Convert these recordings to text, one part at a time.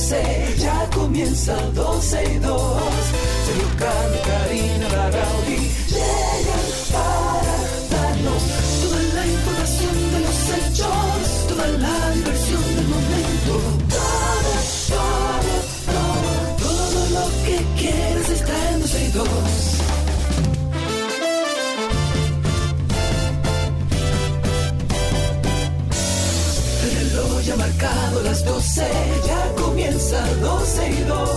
12, ya comienza 12 y 2. Sergio Carlos, Karina Larrauri llegan para darnos toda la información de los hechos, toda la diversión del momento. Todo, todo, todo, todo lo que quieres está en 12 y 2. El reloj ya ha marcado las 12, ya comienza 12 y 2.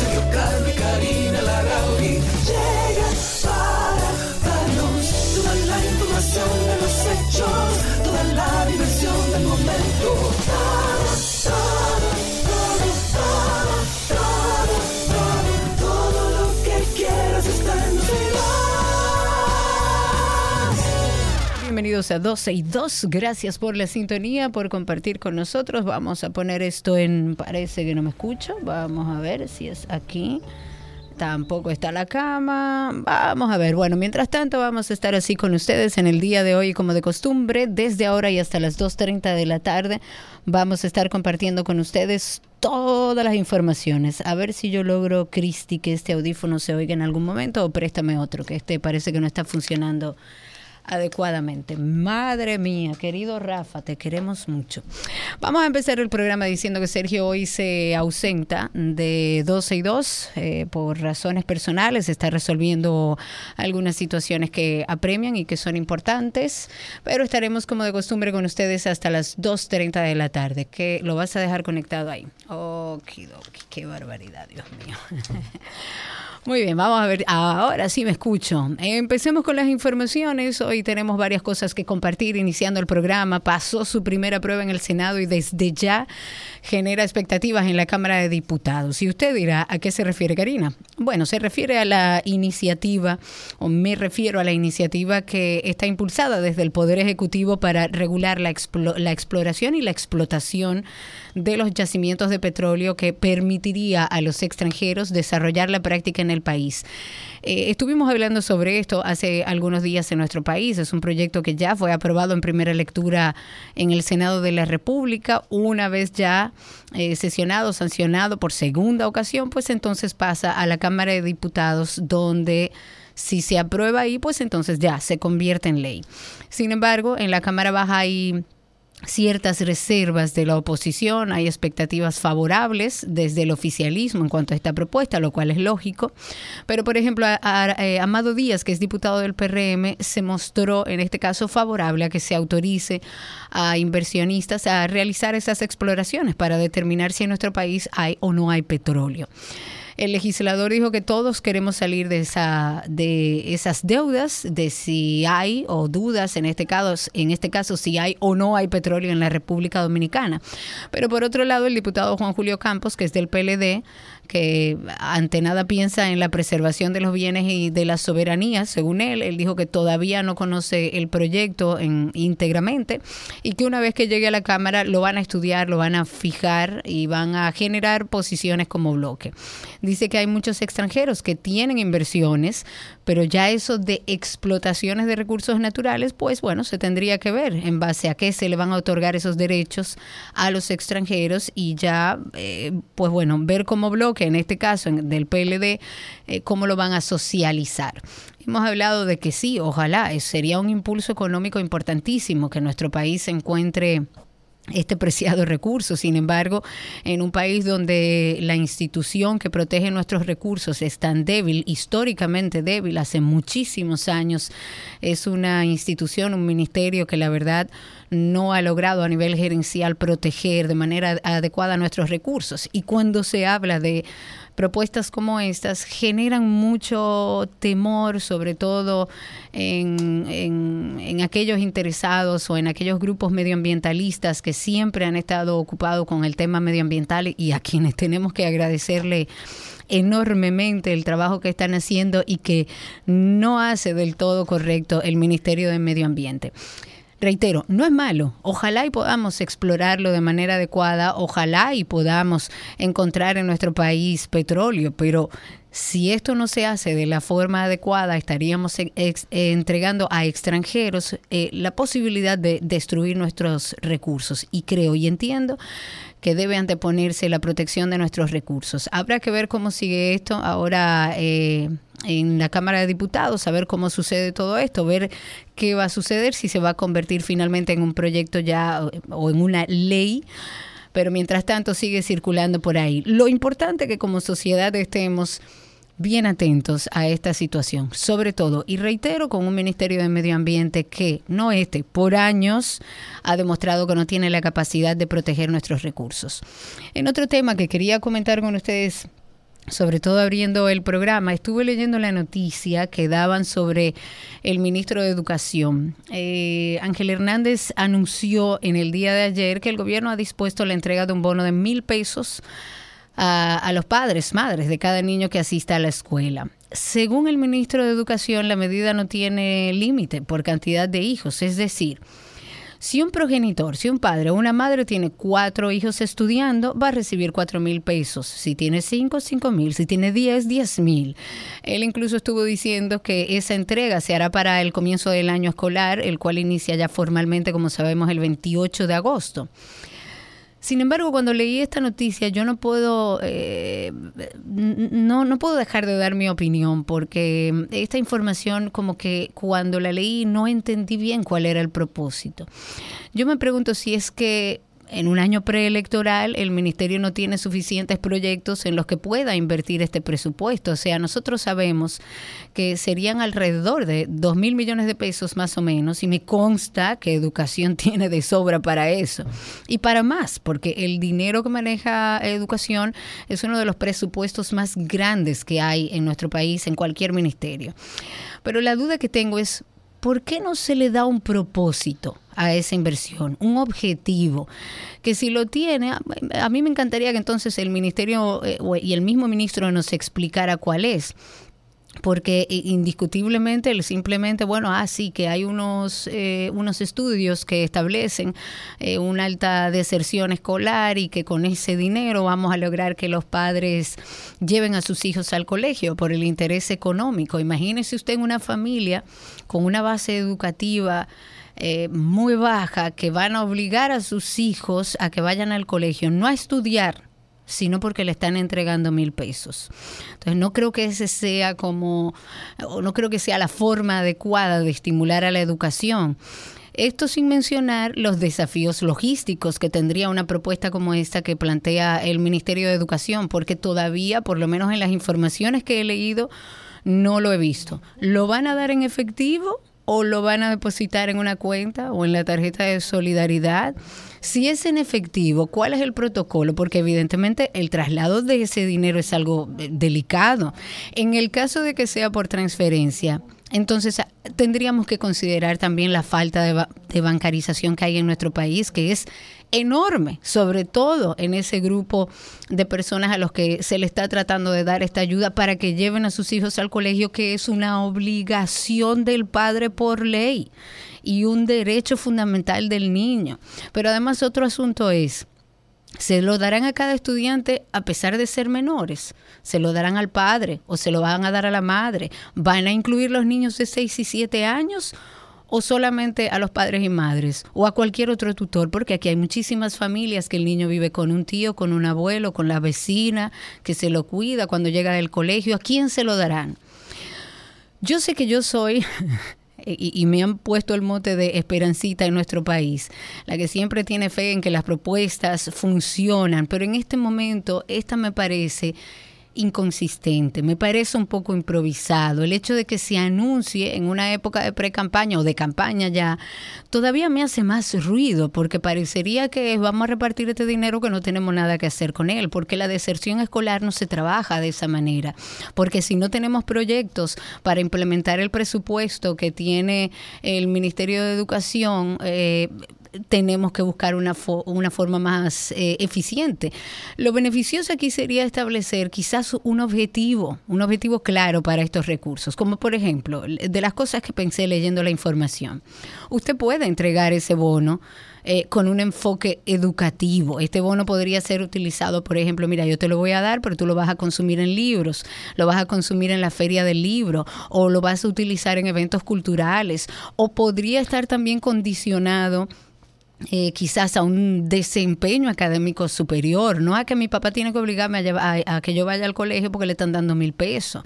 Sergio y Karina Larrauri llegan para darnos toda la información de los hechos, toda la diversión del momento. Bienvenidos a 12 y 2. Gracias por la sintonía, por compartir con nosotros. Vamos a poner esto en. Parece que no me escucho. Vamos a ver si es aquí. Tampoco está la cama. Vamos a ver. Bueno, mientras tanto vamos a estar así con ustedes en el día de hoy como de costumbre. Desde ahora y hasta las 2.30 de la tarde vamos a estar compartiendo con ustedes todas las informaciones. A ver si yo logro, Cristi, que este audífono se oiga en algún momento o préstame otro, que este parece que no está funcionando adecuadamente. Madre mía, querido Rafa, te queremos mucho. Vamos a empezar el programa diciendo que Sergio hoy se ausenta de 12 y 2 eh, por razones personales, está resolviendo algunas situaciones que apremian y que son importantes, pero estaremos como de costumbre con ustedes hasta las 2.30 de la tarde, que lo vas a dejar conectado ahí. Okidoki, qué barbaridad, Dios mío. Muy bien, vamos a ver. Ahora sí me escucho. Empecemos con las informaciones. Hoy tenemos varias cosas que compartir. Iniciando el programa, pasó su primera prueba en el Senado y desde ya genera expectativas en la Cámara de Diputados. Y usted dirá, ¿a qué se refiere, Karina? Bueno, se refiere a la iniciativa, o me refiero a la iniciativa que está impulsada desde el Poder Ejecutivo para regular la, explo- la exploración y la explotación de los yacimientos de petróleo que permitiría a los extranjeros desarrollar la práctica en el país. Eh, estuvimos hablando sobre esto hace algunos días en nuestro país. Es un proyecto que ya fue aprobado en primera lectura en el Senado de la República. Una vez ya eh, sesionado, sancionado por segunda ocasión, pues entonces pasa a la Cámara de Diputados donde... Si se aprueba ahí, pues entonces ya se convierte en ley. Sin embargo, en la Cámara Baja hay ciertas reservas de la oposición, hay expectativas favorables desde el oficialismo en cuanto a esta propuesta, lo cual es lógico. Pero, por ejemplo, a, eh, Amado Díaz, que es diputado del PRM, se mostró en este caso favorable a que se autorice a inversionistas a realizar esas exploraciones para determinar si en nuestro país hay o no hay petróleo. El legislador dijo que todos queremos salir de esa de esas deudas, de si hay o dudas en este caso, en este caso si hay o no hay petróleo en la República Dominicana. Pero por otro lado, el diputado Juan Julio Campos, que es del PLD, que ante nada piensa en la preservación de los bienes y de la soberanía, según él, él dijo que todavía no conoce el proyecto en, íntegramente y que una vez que llegue a la Cámara lo van a estudiar, lo van a fijar y van a generar posiciones como bloque. Dice que hay muchos extranjeros que tienen inversiones, pero ya eso de explotaciones de recursos naturales, pues bueno, se tendría que ver en base a qué se le van a otorgar esos derechos a los extranjeros y ya, eh, pues bueno, ver como bloque, en este caso en- del PLD, eh, cómo lo van a socializar. Hemos hablado de que sí, ojalá, eh, sería un impulso económico importantísimo que nuestro país se encuentre este preciado recurso. Sin embargo, en un país donde la institución que protege nuestros recursos es tan débil, históricamente débil, hace muchísimos años, es una institución, un ministerio que la verdad no ha logrado a nivel gerencial proteger de manera adecuada nuestros recursos. Y cuando se habla de propuestas como estas generan mucho temor, sobre todo en, en, aquellos interesados o en aquellos grupos medioambientalistas que siempre han estado ocupados con el tema medioambiental y a quienes tenemos que agradecerle enormemente el trabajo que están haciendo y que no hace del todo correcto el Ministerio de Medio Ambiente. Reitero, no es malo. Ojalá y podamos explorarlo de manera adecuada, ojalá y podamos encontrar en nuestro país petróleo, pero Si esto no se hace de la forma adecuada, estaríamos entregando a extranjeros eh, la posibilidad de destruir nuestros recursos. Y creo y entiendo que debe anteponerse la protección de nuestros recursos. Habrá que ver cómo sigue esto ahora eh, en la Cámara de Diputados, a ver cómo sucede todo esto, ver qué va a suceder, si se va a convertir finalmente en un proyecto ya o en una ley pero mientras tanto sigue circulando por ahí. Lo importante que como sociedad estemos bien atentos a esta situación, sobre todo, y reitero, con un Ministerio de Medio Ambiente que, no este, por años ha demostrado que no tiene la capacidad de proteger nuestros recursos. En otro tema que quería comentar con ustedes sobre todo abriendo el programa, estuve leyendo la noticia que daban sobre el ministro de Educación. Eh, Ángel Hernández anunció en el día de ayer que el gobierno ha dispuesto la entrega de un bono de mil pesos a, los padres, madres de cada niño que asista a la escuela. Según el ministro de Educación, la medida no tiene límite por cantidad de hijos, es decir, si un progenitor, si un padre o una madre tiene cuatro hijos estudiando, va a recibir cuatro mil pesos. Si tiene cinco, cinco mil. Si tiene diez, diez mil. Él incluso estuvo diciendo que esa entrega se hará para el comienzo del año escolar, el cual inicia ya formalmente, como sabemos, el 28 de agosto. Sin embargo, cuando leí esta noticia, yo no puedo, eh, no, no puedo dejar de dar mi opinión, porque esta información, como que cuando la leí, no entendí bien cuál era el propósito. Yo me pregunto si es que en un año preelectoral el ministerio no tiene suficientes proyectos en los que pueda invertir este presupuesto. O sea, nosotros sabemos que serían alrededor de dos mil millones de pesos más o menos y me consta que educación tiene de sobra para eso y para más, porque el dinero que maneja educación es uno de los presupuestos más grandes que hay en nuestro país en cualquier ministerio. Pero la duda que tengo es, ¿por qué no se le da un propósito a esa inversión, un objetivo? Que si lo tiene, a mí me encantaría que entonces el ministerio eh, y el mismo ministro nos explicara cuál es porque indiscutiblemente simplemente bueno ah sí que hay unos eh, unos estudios que establecen eh, una alta deserción escolar y que con ese dinero vamos a lograr que los padres lleven a sus hijos al colegio por el interés económico. Imagínese usted en una familia con una base educativa eh, muy baja que van a obligar a sus hijos a que vayan al colegio, no a estudiar, sino porque le están entregando mil pesos. Entonces no creo que ese sea como, no creo que sea la forma adecuada de estimular a la educación. Esto sin mencionar los desafíos logísticos que tendría una propuesta como esta que plantea el Ministerio de Educación, porque todavía, por lo menos en las informaciones que he leído, no lo he visto. ¿Lo van a dar en efectivo? o lo van a depositar en una cuenta o en la tarjeta de solidaridad. Si es en efectivo, ¿cuál es el protocolo? Porque evidentemente el traslado de ese dinero es algo eh, delicado. En el caso de que sea por transferencia, entonces ah, tendríamos que considerar también la falta de, bancarización que hay en nuestro país, que es enorme, sobre todo en ese grupo de personas a los que se le está tratando de dar esta ayuda para que lleven a sus hijos al colegio, que es una obligación del padre por ley y un derecho fundamental del niño. Pero además otro asunto es, se lo darán a cada estudiante a pesar de ser menores. Se lo darán al padre o se lo van a dar a la madre. ¿Van a incluir los niños de 6 y 7 años o solamente a los padres y madres o a cualquier otro tutor, porque aquí hay muchísimas familias que el niño vive con un tío, con un abuelo, con la vecina, que se lo cuida cuando llega del colegio, ¿a quién se lo darán? Yo sé que yo soy y, me han puesto el mote de esperancita en nuestro país, la que siempre tiene fe en que las propuestas funcionan, pero en este momento esta me parece inconsistente, me parece un poco improvisado. El hecho de que se anuncie en una época de pre-campaña o de campaña ya, todavía me hace más ruido porque parecería que vamos a repartir este dinero que no tenemos nada que hacer con él, porque la deserción escolar no se trabaja de esa manera, porque si no tenemos proyectos para implementar el presupuesto que tiene el Ministerio de Educación, eh, tenemos que buscar una, una forma más eh, eficiente. Lo beneficioso aquí sería establecer quizás un objetivo, un objetivo claro para estos recursos, como por ejemplo, de las cosas que pensé leyendo la información. Usted puede entregar ese bono eh, con un enfoque educativo. Este bono podría ser utilizado, por ejemplo, mira, yo te lo voy a dar, pero tú lo vas a consumir en libros, lo vas a consumir en la feria del libro o lo vas a utilizar en eventos culturales o podría estar también condicionado eh, quizás a un desempeño académico superior, no a que mi papá tiene que obligarme a, a, que yo vaya al colegio porque le están dando mil pesos.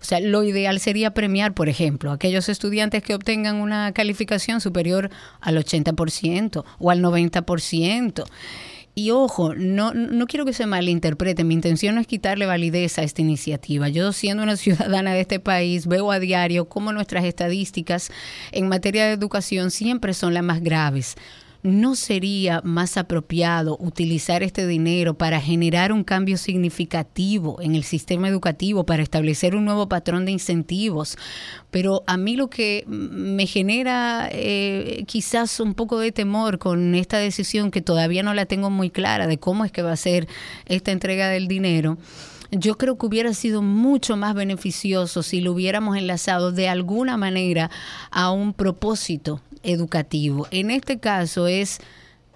O sea, lo ideal sería premiar, por ejemplo, a aquellos estudiantes que obtengan una calificación superior al 80% o al 90%. Y ojo, no, no quiero que se malinterprete, mi intención no es quitarle validez a esta iniciativa. Yo siendo una ciudadana de este país veo a diario cómo nuestras estadísticas en materia de educación siempre son las más graves. ¿No sería más apropiado utilizar este dinero para generar un cambio significativo en el sistema educativo, para establecer un nuevo patrón de incentivos? Pero a mí lo que me genera eh, quizás un poco de temor con esta decisión, que todavía no la tengo muy clara de cómo es que va a ser esta entrega del dinero, yo creo que hubiera sido mucho más beneficioso si lo hubiéramos enlazado de alguna manera a un propósito educativo. En este caso es,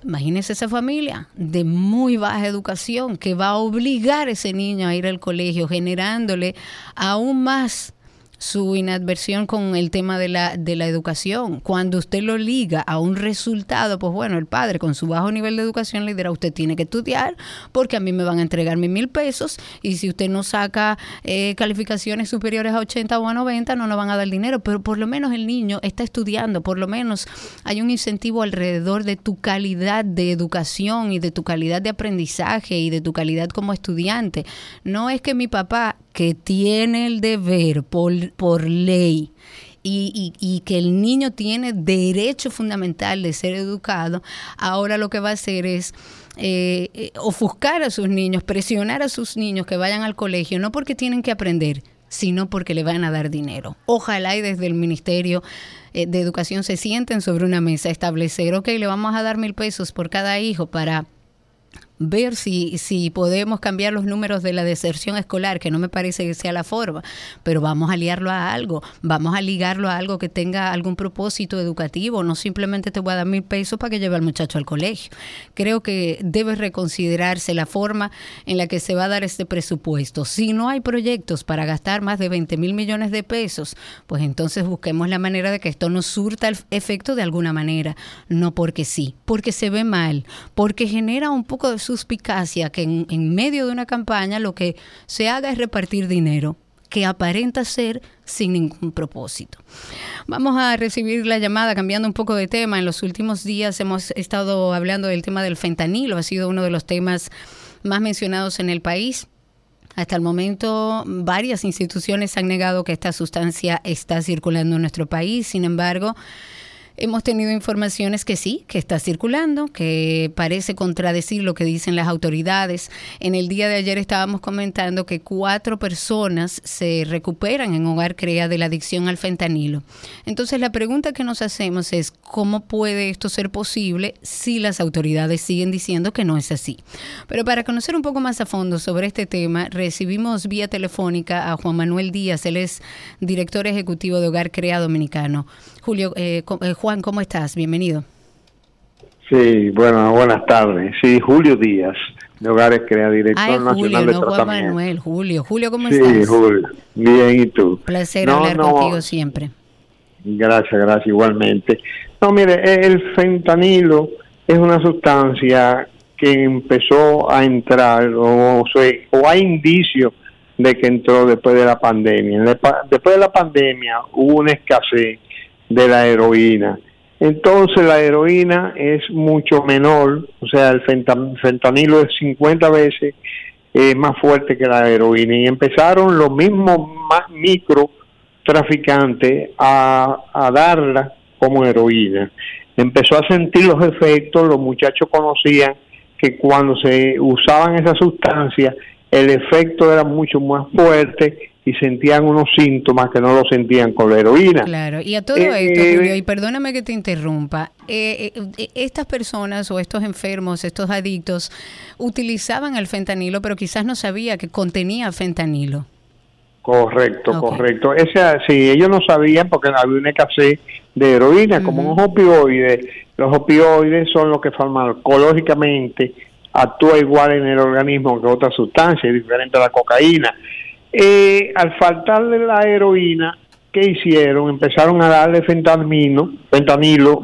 imagínese esa familia de muy baja educación que va a obligar a ese niño a ir al colegio, generándole aún más su inadversión con el tema de la, de la educación. Cuando usted lo liga a un resultado, pues bueno, el padre con su bajo nivel de educación le dirá, usted tiene que estudiar porque a mí me van a entregar mis mil pesos y si usted no saca eh, calificaciones superiores a 80 o a 90, no nos van a dar dinero. Pero por lo menos el niño está estudiando, por lo menos hay un incentivo alrededor de tu calidad de educación y de tu calidad de aprendizaje y de tu calidad como estudiante. No es que mi papá que tiene el deber por, por ley y, y, que el niño tiene derecho fundamental de ser educado, ahora lo que va a hacer es eh, eh, ofuscar a sus niños, presionar a sus niños que vayan al colegio, no porque tienen que aprender, sino porque le van a dar dinero. Ojalá y desde el Ministerio eh, de Educación se sienten sobre una mesa, establecer, ok, le vamos a dar mil pesos por cada hijo para ver si, si podemos cambiar los números de la deserción escolar, que no me parece que sea la forma, pero vamos a liarlo a algo, vamos a ligarlo a algo que tenga algún propósito educativo, no simplemente te voy a dar mil pesos para que lleve al muchacho al colegio. Creo que debe reconsiderarse la forma en la que se va a dar este presupuesto. Si no hay proyectos para gastar más de 20 mil millones de pesos, pues entonces busquemos la manera de que esto nos surta el efecto de alguna manera, no porque sí, porque se ve mal, porque genera un poco de suspicacia que en, medio de una campaña lo que se haga es repartir dinero que aparenta ser sin ningún propósito. Vamos a recibir la llamada cambiando un poco de tema. En los últimos días hemos estado hablando del tema del fentanilo, ha sido uno de los temas más mencionados en el país. Hasta el momento, varias instituciones han negado que esta sustancia está circulando en nuestro país. Sin embargo, Hemos tenido informaciones que sí, que está circulando, que parece contradecir lo que dicen las autoridades. En el día de ayer estábamos comentando que cuatro personas se recuperan en Hogar Crea de la adicción al fentanilo. Entonces la pregunta que nos hacemos es, ¿cómo puede esto ser posible si las autoridades siguen diciendo que no es así? Pero para conocer un poco más a fondo sobre este tema, recibimos vía telefónica a Juan Manuel Díaz, él es director ejecutivo de Hogar Crea Dominicano. Julio, eh, eh, Juan, ¿cómo estás? Bienvenido. Sí, bueno, buenas tardes. Sí, Julio Díaz, de Hogares Crea, director Ay, nacional Julio, no Juan Manuel, Julio. Julio, ¿cómo sí, estás? Sí, Julio. Bien, ¿y tú? Placer hablar contigo siempre. Gracias, gracias, igualmente. No, mire, el fentanilo es una sustancia que empezó a entrar, o, o hay indicios de que entró después de la pandemia. Después de la pandemia hubo una escasez de la heroína. Entonces la heroína es mucho menor, o sea, el fentanilo es 50 veces eh, más fuerte que la heroína. Y empezaron los mismos micro traficantes a, a darla como heroína. Empezó a sentir los efectos, los muchachos conocían que cuando se usaban esas sustancias, el efecto era mucho más fuerte y sentían unos síntomas que no lo sentían con la heroína. Claro, y a todo eh, esto, eh, Julio, y perdóname que te interrumpa, eh, estas personas o estos enfermos, estos adictos, utilizaban el fentanilo, pero quizás no sabía que contenía fentanilo. Correcto, correcto. Ese, sí, ellos no sabían porque había una escasez de heroína, como un opioide. Los opioides son los que farmacológicamente actúa igual en el organismo que otra sustancia, diferente a la cocaína. Eh, al faltarle la heroína, ¿qué hicieron? Empezaron a darle fentanilo, fentanilo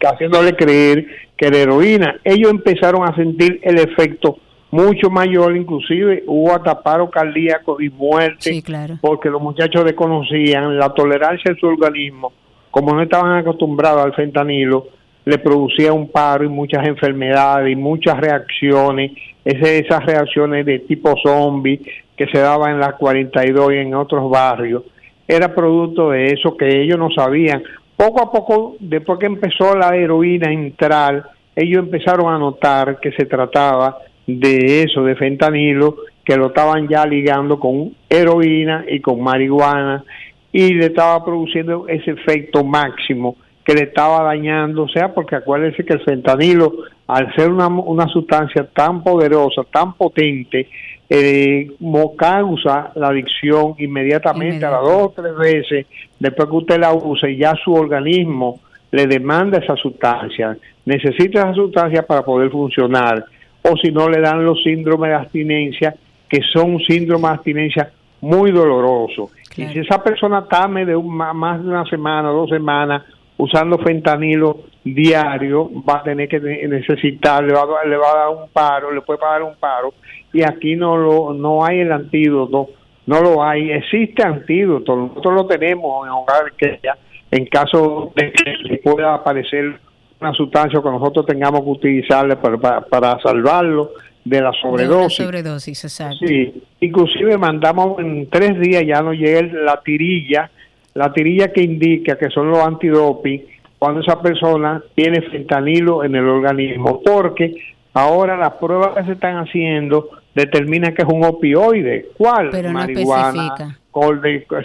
haciéndole creer que era heroína. Ellos empezaron a sentir el efecto mucho mayor, inclusive hubo hasta paro cardíaco y muerte, porque los muchachos desconocían la tolerancia de su organismo, como no estaban acostumbrados al fentanilo, le producía un paro y muchas enfermedades y muchas reacciones, esas reacciones de tipo zombie que se daban en las 42 y en otros barrios, era producto de eso que ellos no sabían. Poco a poco, después que empezó la heroína a entrar, ellos empezaron a notar que se trataba de eso, de fentanilo, que lo estaban ya ligando con heroína y con marihuana y le estaba produciendo ese efecto máximo que le estaba dañando, o sea, porque acuérdense que el fentanilo, al ser una, una sustancia tan poderosa, tan potente, eh, causa la adicción inmediatamente a las dos o tres veces. Después que usted la use, ya su organismo le demanda esa sustancia, necesita esa sustancia para poder funcionar. O si no le dan los síndromes de abstinencia, que son un síndrome de abstinencia muy doloroso. Y si esa persona está de más de una semana, dos semanas, usando fentanilo diario, va a tener que necesitar, le va, a, le va a dar un paro, le puede pagar un paro, y aquí no, lo, no hay el antídoto, no lo hay. Existe antídoto, nosotros lo tenemos en hogar que ya, en caso de que pueda aparecer una sustancia que nosotros tengamos que utilizarle para, para, salvarlo de la sobredosis. De sobredosis, exacto. Sí, inclusive mandamos en tres días ya nos llega la tirilla, la tirilla que indica que son los antidoping cuando esa persona tiene fentanilo en el organismo, porque ahora las pruebas que se están haciendo determinan que es un opioide. ¿Cuál? Pero Marihuana,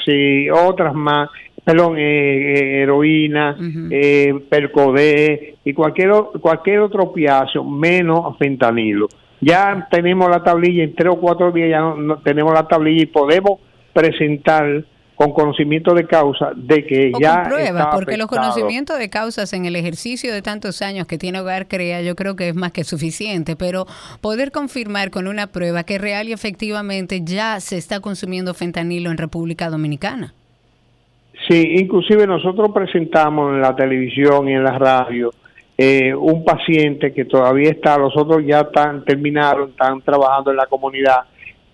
sí, otras más perdón, eh, eh, heroína, eh, percodé y cualquier, cualquier otro opiáceo, menos fentanilo. Ya tenemos la tablilla, en tres o cuatro días ya no, tenemos la tablilla y podemos presentar con conocimiento de causa de que ya pruebas, porque los conocimientos de causas en el ejercicio de tantos años que tiene Hogar Crea, yo creo que es más que suficiente, pero poder confirmar con una prueba que real y efectivamente ya se está consumiendo fentanilo en República Dominicana. Sí, inclusive nosotros presentamos en la televisión y en la radio eh, un paciente que todavía está, los otros ya están terminaron, están trabajando en la comunidad,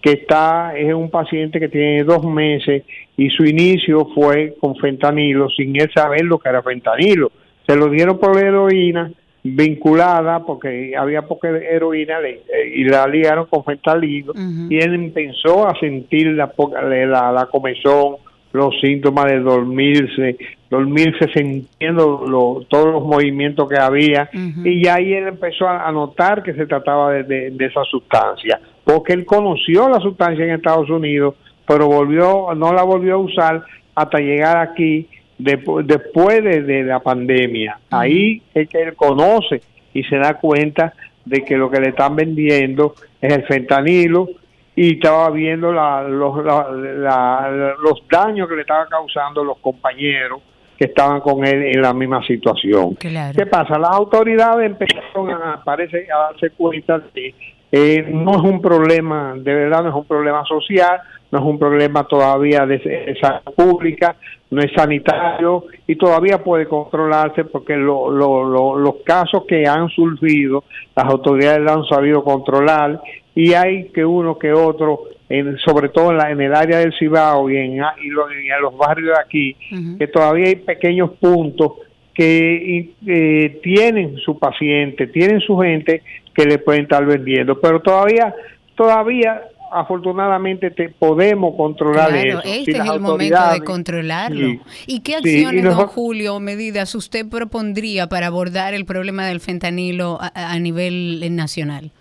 que está, es un paciente que tiene dos meses y su inicio fue con fentanilo sin él saber lo que era fentanilo. Se lo dieron por la heroína vinculada porque había poca heroína eh, y la ligaron con fentanilo y él empezó a sentir la, la, la comezón, los síntomas de dormirse, dormirse sintiendo todos los movimientos que había y ya ahí él empezó a, notar que se trataba de, esa sustancia, porque él conoció la sustancia en Estados Unidos, pero volvió, no la volvió a usar hasta llegar aquí después de, la pandemia. Ahí es que él conoce y se da cuenta de que lo que le están vendiendo es el fentanilo, y estaba viendo la, los, los daños que le estaban causando los compañeros que estaban con él en la misma situación. ¿Qué pasa? Las autoridades empezaron a, parece, a darse cuenta de que eh, no es un problema, de verdad no es un problema social, no es un problema todavía de salud pública, no es sanitario y todavía puede controlarse porque los casos que han surgido, las autoridades lo han sabido controlar y hay que uno que otro, en, sobre todo en, la, en el área del Cibao y en, y en los barrios de aquí, que todavía hay pequeños puntos que eh, tienen su paciente, tienen su gente que le pueden estar vendiendo, pero todavía, todavía afortunadamente te podemos controlar claro, Este es el momento de controlarlo. ¿Y qué acciones, don Julio, o medidas usted propondría para abordar el problema del fentanilo a nivel nacional?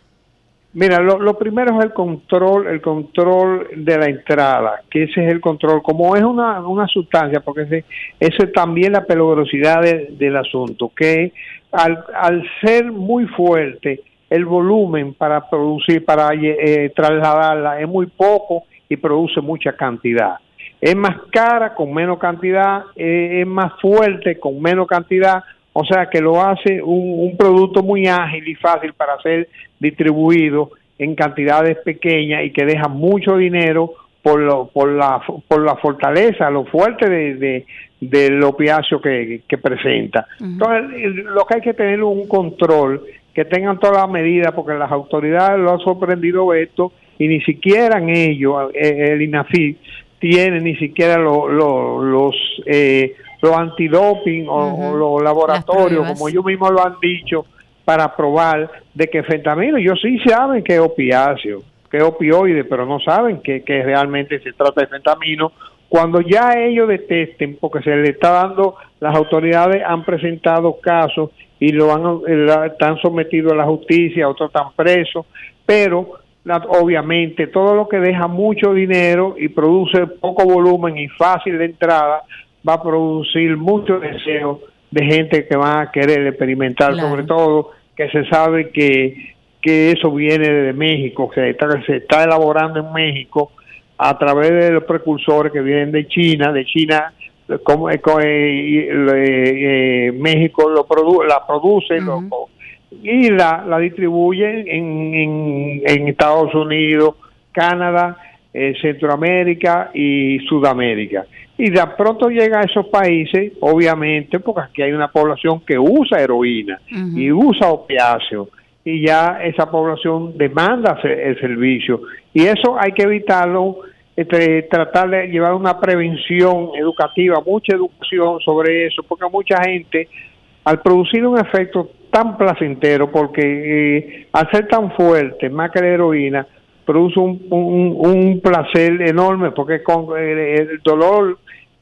Mira, lo, primero es el control, el control de la entrada, que ese es el control, como es una, una sustancia, porque ese, eso es también la peligrosidad del asunto, que al, al ser muy fuerte, el volumen para producir, para eh, trasladarla es muy poco y produce mucha cantidad. Es más cara con menos cantidad, eh, es más fuerte con menos cantidad, o sea que lo hace un, producto muy ágil y fácil para ser distribuido en cantidades pequeñas y que deja mucho dinero por, lo, por, la, por la fortaleza, lo fuerte de, del opiáceo que, presenta. Entonces, lo que hay que tener un control, que tengan todas las medidas, porque las autoridades lo han sorprendido esto y ni siquiera en ellos, eh, el INAFI, tiene ni siquiera los eh, los antidoping o, los laboratorios, como ellos mismos lo han dicho, para probar de que fentanilo, ellos sí saben que es opiáceo, que es opioide, pero no saben que, que realmente se trata de fentanilo. Cuando ya ellos detesten, porque se le está dando, las autoridades han presentado casos y lo han, eh, están sometidos a la justicia, otros están presos, pero obviamente todo lo que deja mucho dinero y produce poco volumen y fácil de entrada, va a producir mucho deseo de gente que va a querer experimentar, sobre todo que se sabe que, que eso viene de México, que está, se está elaborando en México a través de los precursores que vienen de China, de China como, eh, eh, eh, México lo produ la produce y la, la distribuye en, en, en Estados Unidos, Canadá, Centroamérica y Sudamérica. Y de pronto llega a esos países, obviamente, porque aquí hay una población que usa heroína y usa opiáceo, y ya esa población demanda el servicio. Y eso hay que evitarlo, este, tratar de llevar una prevención educativa, mucha educación sobre eso, porque mucha gente, al producir un efecto tan placentero, porque eh, al ser tan fuerte, más que la heroína, produce un, placer enorme, porque con el dolor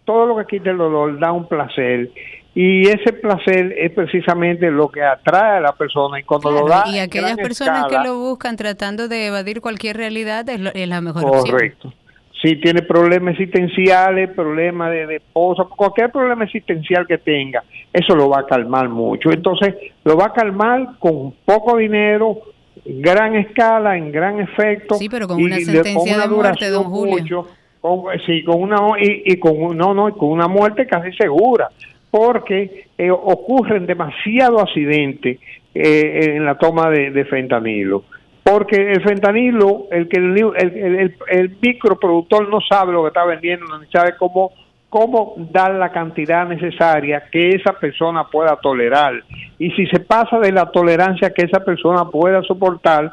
todo lo que quita el dolor da un placer y ese placer es precisamente lo que atrae a la persona. Y cuando lo da y aquellas personas que lo buscan tratando de evadir cualquier realidad es, la mejor correcto. Si tiene problemas existenciales problemas de, esposa cualquier problema existencial que tenga eso lo va a calmar mucho. Entonces lo va a calmar con poco dinero gran escala en gran efecto sí pero con una sentencia de, muerte don Julio. con, sí, con una y, con no, no, con una muerte casi segura, porque eh, ocurren demasiados accidentes eh, en la toma de, fentanilo. Porque el fentanilo, el que el, el, el, microproductor no sabe lo que está vendiendo, ni sabe cómo cómo dar la cantidad necesaria que esa persona pueda tolerar. Y si se pasa de la tolerancia que esa persona pueda soportar,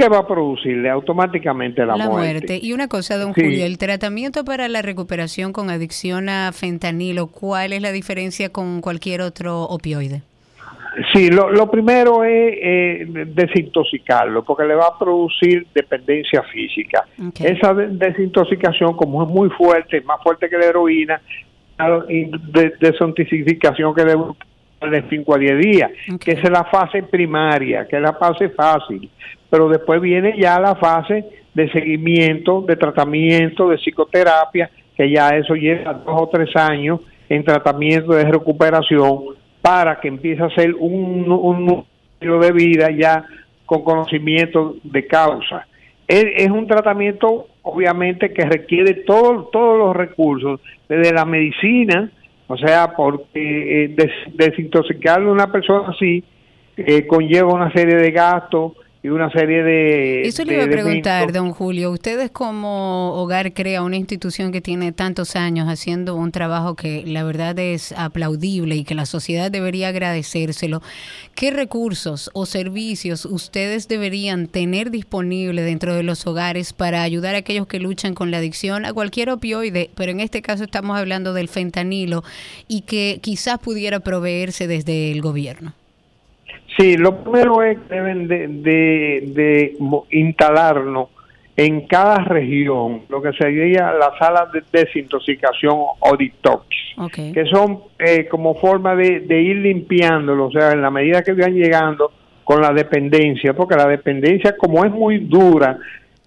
¿qué va a producirle automáticamente la, muerte. Y una cosa, don Julio, el tratamiento para la recuperación con adicción a fentanilo, ¿cuál es la diferencia con cualquier otro opioide? Sí, lo, primero es eh, desintoxicarlo, porque le va a producir dependencia física. Esa desintoxicación, como es muy fuerte, más fuerte que la heroína, de, desintoxicación que debe de 5 a 10 días, que es la fase primaria, que es la fase fácil pero después viene ya la fase de seguimiento, de tratamiento, de psicoterapia, que ya eso lleva dos o tres años en tratamiento de recuperación para que empiece a ser un, un de vida ya con conocimiento de causa. Es, un tratamiento, obviamente, que requiere todo, todos los recursos, desde la medicina, o sea, porque eh, desintoxicarle a una persona así eh, conlleva una serie de gastos, y una serie de... Eso le iba a preguntar, don Julio. Ustedes como Hogar Crea, una institución que tiene tantos años haciendo un trabajo que la verdad es aplaudible y que la sociedad debería agradecérselo, ¿qué recursos o servicios ustedes deberían tener disponible dentro de los hogares para ayudar a aquellos que luchan con la adicción a cualquier opioide, pero en este caso estamos hablando del fentanilo y que quizás pudiera proveerse desde el gobierno? Sí, lo primero es que deben de, de, instalarnos en cada región lo que sería las salas de desintoxicación o detox, que son eh, como forma de, ir limpiándolo, o sea, en la medida que van llegando con la dependencia, porque la dependencia como es muy dura,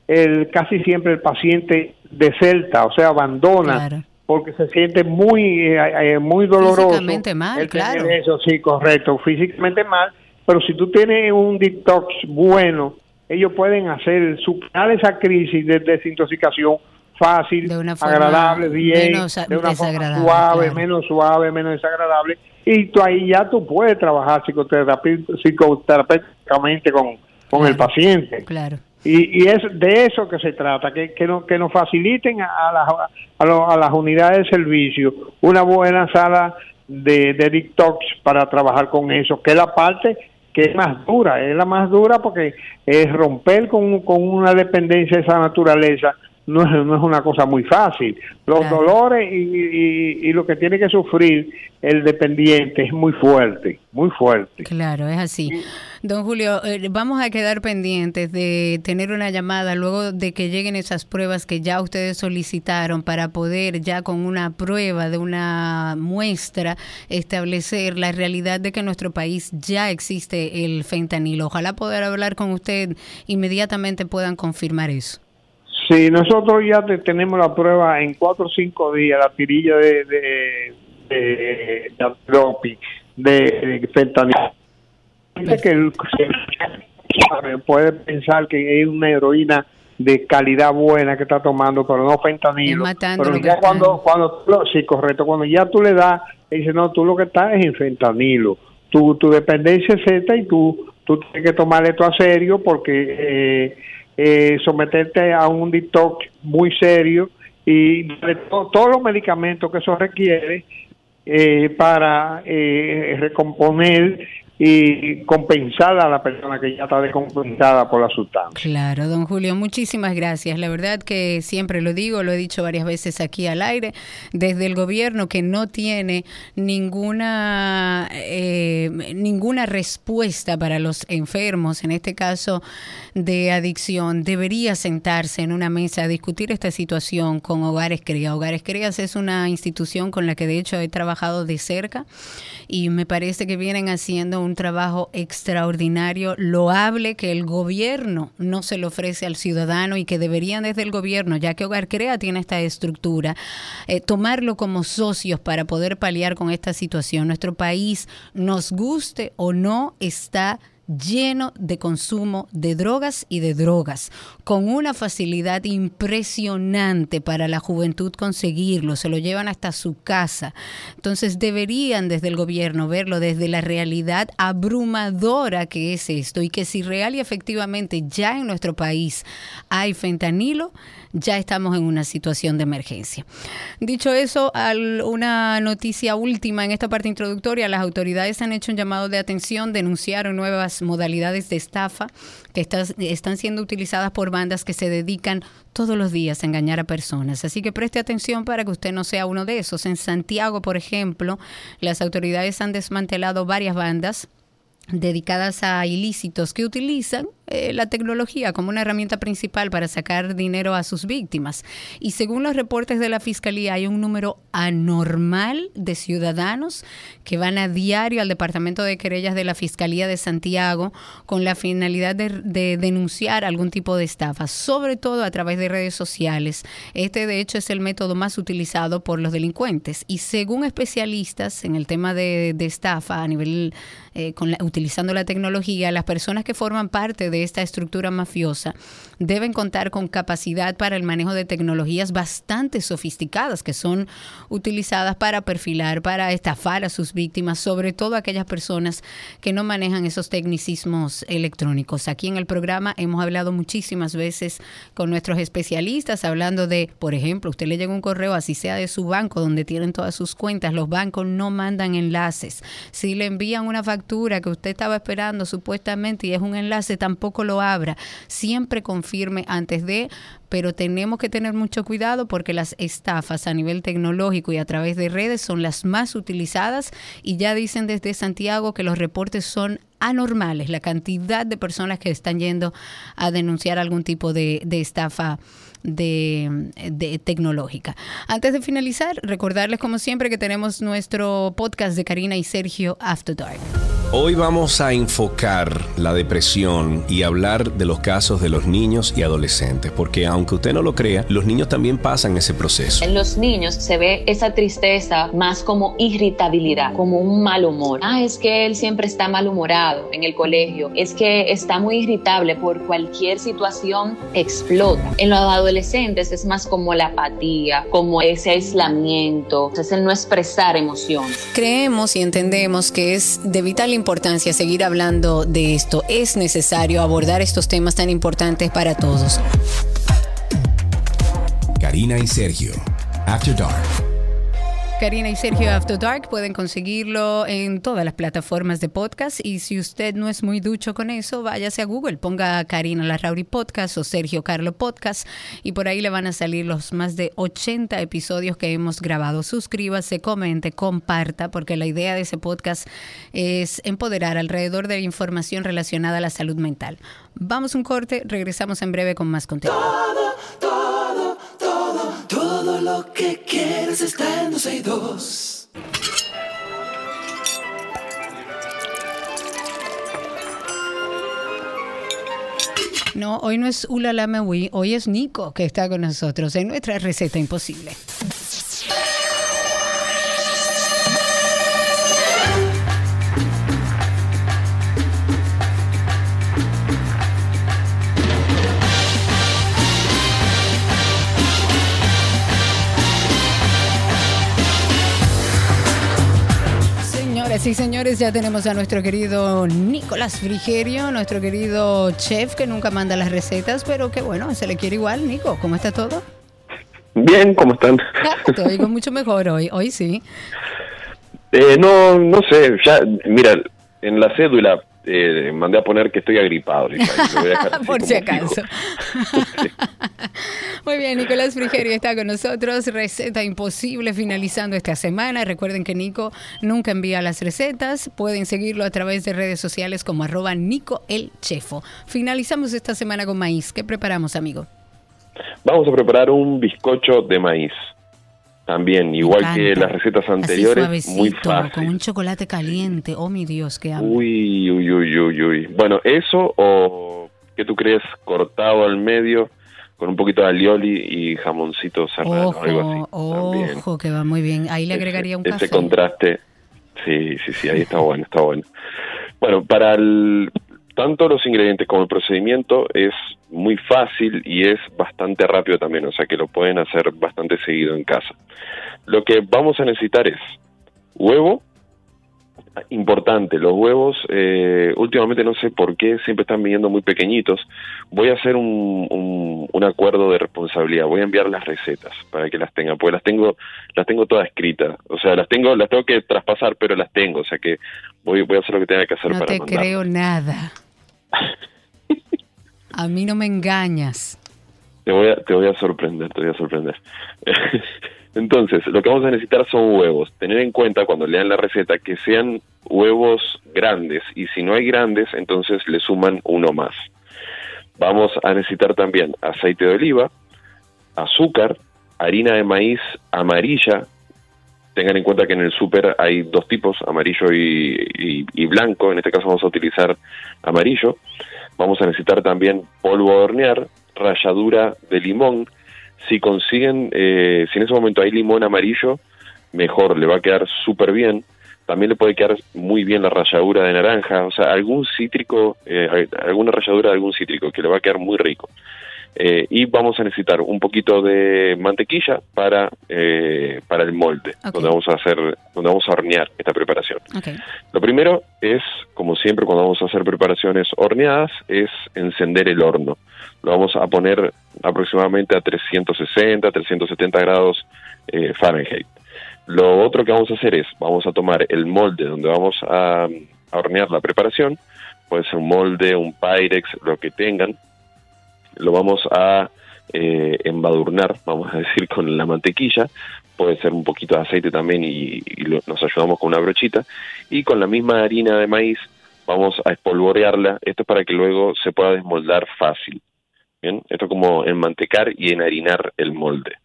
el, casi siempre el paciente deserta, o sea, abandona. Porque se siente muy eh, eh, muy doloroso. Físicamente mal, claro. Eso sí, correcto, físicamente mal. Pero si tú tienes un detox bueno, ellos pueden hacer superar esa crisis de desintoxicación fácil, agradable, bien, de una forma suave, menos suave, menos desagradable. Y tú ahí ya tú puedes trabajar psicoterapéuticamente con, con el paciente. Claro. Y, y, es de eso que se trata, que, que, no, que nos faciliten a, a, a, las unidades de servicio una buena sala de, de detox para trabajar con eso, que es la parte que es más dura, es la más dura porque es romper con, con una dependencia de esa naturaleza no es, no es una cosa muy fácil. Los dolores y, y, lo que tiene que sufrir el dependiente es muy fuerte, muy fuerte. Claro, es así. Don Julio, eh, vamos a quedar pendientes de tener una llamada luego de que lleguen esas pruebas que ya ustedes solicitaron para poder ya con una prueba de una muestra establecer la realidad de que en nuestro país ya existe el fentanilo. Ojalá poder hablar con usted inmediatamente puedan confirmar eso. Sí, nosotros ya tenemos la prueba en cuatro o cinco días, la tirilla de, de, de, de, de fentanilo. Que puede pensar que es una heroína de calidad buena que está tomando, pero no fentanilo. pero ya cuando, cuando, sí, correcto, cuando ya tú le das, dice, no, tú lo que estás es en fentanilo. Tu, tu dependencia es Z y tú, tú tienes que tomar esto a serio porque... Eh, eh, someterte a un detox muy serio y todos los medicamentos que eso requiere eh, para eh, recomponer y compensar a la persona que ya está descompensada por la sustancia. Claro, don Julio, muchísimas gracias. La verdad que siempre lo digo, lo he dicho varias veces aquí al aire, desde el gobierno que no tiene ninguna, eh, ninguna respuesta para los enfermos, en este caso de adicción, debería sentarse en una mesa a discutir esta situación con Hogares Crea. Hogares Creas es una institución con la que de hecho he trabajado de cerca y me parece que vienen haciendo un trabajo extraordinario, loable, que el gobierno no se lo ofrece al ciudadano y que deberían desde el gobierno, ya que Hogar Crea tiene esta estructura, eh, tomarlo como socios para poder paliar con esta situación. Nuestro país, nos guste o no, está lleno de consumo de drogas y de drogas, con una facilidad impresionante para la juventud conseguirlo, se lo llevan hasta su casa. Entonces deberían desde el gobierno verlo desde la realidad abrumadora que es esto y que si real y efectivamente ya en nuestro país hay fentanilo, ya estamos en una situación de emergencia. Dicho eso, una noticia última en esta parte introductoria, las autoridades han hecho un llamado de atención, denunciaron nuevas modalidades de estafa que están siendo utilizadas por bandas que se dedican todos los días a engañar a personas. Así que preste atención para que usted no sea uno de esos. En Santiago, por ejemplo, las autoridades han desmantelado varias bandas dedicadas a ilícitos que utilizan eh, la tecnología como una herramienta principal para sacar dinero a sus víctimas. Y según los reportes de la Fiscalía, hay un número anormal de ciudadanos que van a diario al Departamento de Querellas de la Fiscalía de Santiago con la finalidad de, de denunciar algún tipo de estafa, sobre todo a través de redes sociales. Este, de hecho, es el método más utilizado por los delincuentes. Y según especialistas en el tema de, estafa a nivel eh, con utilizando la tecnología, las personas que forman parte esta estructura mafiosa deben contar con capacidad para el manejo de tecnologías bastante sofisticadas que son utilizadas para perfilar, para estafar a sus víctimas, sobre todo aquellas personas que no manejan esos tecnicismos electrónicos. Aquí en el programa hemos hablado muchísimas veces con nuestros especialistas hablando de, por ejemplo, usted le llega un correo, así sea de su banco, donde tienen todas sus cuentas, los bancos no mandan enlaces. Si le envían una factura que usted estaba esperando supuestamente y es un enlace, tampoco lo abra. Siempre confirme antes de pero tenemos que tener mucho cuidado porque las estafas a nivel tecnológico y a través de redes son las más utilizadas y ya dicen desde Santiago que los reportes son anormales, la cantidad de personas que están yendo a denunciar algún tipo de, de estafa de, tecnológica. Antes de finalizar, recordarles como siempre que tenemos nuestro podcast de Karina y Sergio After Dark. Hoy vamos a enfocar la depresión y hablar de los casos de los niños y adolescentes, porque aunque usted no lo crea, los niños también pasan ese proceso. En los niños se ve esa tristeza más como irritabilidad, como un mal humor. Ah, es que él siempre está malhumorado en el colegio, es que está muy irritable por cualquier situación, explota. En los adolescentes es más como la apatía, como ese aislamiento, es el no expresar emociones. Creemos y entendemos que es de vital importancia importancia seguir hablando de esto. Es necesario abordar estos temas tan importantes para todos. Karina y Sergio, After Dark. Karina y Sergio After Dark pueden conseguirlo en todas las plataformas de podcast y si usted no es muy ducho con eso, váyase a Google, ponga Karina Larrauri Podcast o Sergio Carlo Podcast y por ahí le van a salir los más de 80 episodios que hemos grabado. Suscríbase, comente, comparta, porque la idea de ese podcast es empoderar alrededor de la información relacionada a la salud mental. Vamos un corte, regresamos en breve con más contenido. Todo lo que quieres está en 262. No, hoy no es Ula Lamewi, hoy es Nico que está con nosotros en nuestra receta imposible. Sí, señores, ya tenemos a nuestro querido Nicolás Frigerio, nuestro querido chef que nunca manda las recetas, pero que bueno, se le quiere igual. Nico, ¿cómo está todo? Bien, ¿cómo están? Ah, te oigo mucho mejor hoy, hoy sí. Eh, no, no sé, ya, mira, en la cédula eh, mandé a poner que estoy agripado. Por si acaso. Muy bien, Nicolás Frigerio está con nosotros. Receta imposible finalizando esta semana. Recuerden que Nico nunca envía las recetas. Pueden seguirlo a través de redes sociales como arroba Nico el Chefo. Finalizamos esta semana con maíz. ¿Qué preparamos, amigo? Vamos a preparar un bizcocho de maíz. También, igual que las recetas anteriores, muy fácil. Con un chocolate caliente. Oh, mi Dios, qué hambre. Uy, uy, uy, uy, uy. Bueno, eso o, ¿qué tú crees? Cortado al medio con un poquito de alioli y jamoncito serrano, ojo, algo así. Ojo, que va muy bien. Ahí le agregaría un café. Ese contraste, sí, sí, sí, ahí está bueno, está bueno. Bueno, para el, tanto los ingredientes como el procedimiento es muy fácil y es bastante rápido también, o sea que lo pueden hacer bastante seguido en casa. Lo que vamos a necesitar es huevo, importante, los huevos eh, últimamente no sé por qué siempre están viniendo muy pequeñitos. Voy a hacer un, un, acuerdo de responsabilidad, voy a enviar las recetas para que las tengan, porque las tengo las tengo todas escritas, o sea, las tengo las tengo que traspasar, pero las tengo, o sea que voy, voy a hacer lo que tenga que hacer no para No te creo nada. A mí no me engañas. Te voy a, te voy a sorprender, te voy a sorprender. Entonces, lo que vamos a necesitar son huevos. Tener en cuenta cuando lean la receta que sean huevos grandes y si no hay grandes, entonces le suman uno más. Vamos a necesitar también aceite de oliva, azúcar, harina de maíz amarilla. Tengan en cuenta que en el súper hay dos tipos, amarillo y, blanco. En este caso vamos a utilizar amarillo Vamos a necesitar también polvo de hornear, ralladura de limón. Si consiguen, eh, si en ese momento hay limón amarillo, mejor, le va a quedar súper bien. También le puede quedar muy bien la ralladura de naranja, o sea, algún cítrico, eh, alguna ralladura de algún cítrico que le va a quedar muy rico. Eh, y vamos a necesitar un poquito de mantequilla para, eh, para el molde, donde vamos a hacer, donde vamos a hornear esta preparación. Lo primero es, como siempre cuando vamos a hacer preparaciones horneadas, es encender el horno. Lo vamos a poner aproximadamente a 360, 370 grados eh, Fahrenheit. Lo otro que vamos a hacer es, vamos a tomar el molde donde vamos a, a hornear la preparación, puede ser un molde, un Pyrex, lo que tengan, lo vamos a eh, embadurnar, vamos a decir, con la mantequilla. Puede ser un poquito de aceite también y, nos ayudamos con una brochita. Y con la misma harina de maíz vamos a espolvorearla. Esto es para que luego se pueda desmoldar fácil. Bien, esto es como enmantecar y enharinar el molde.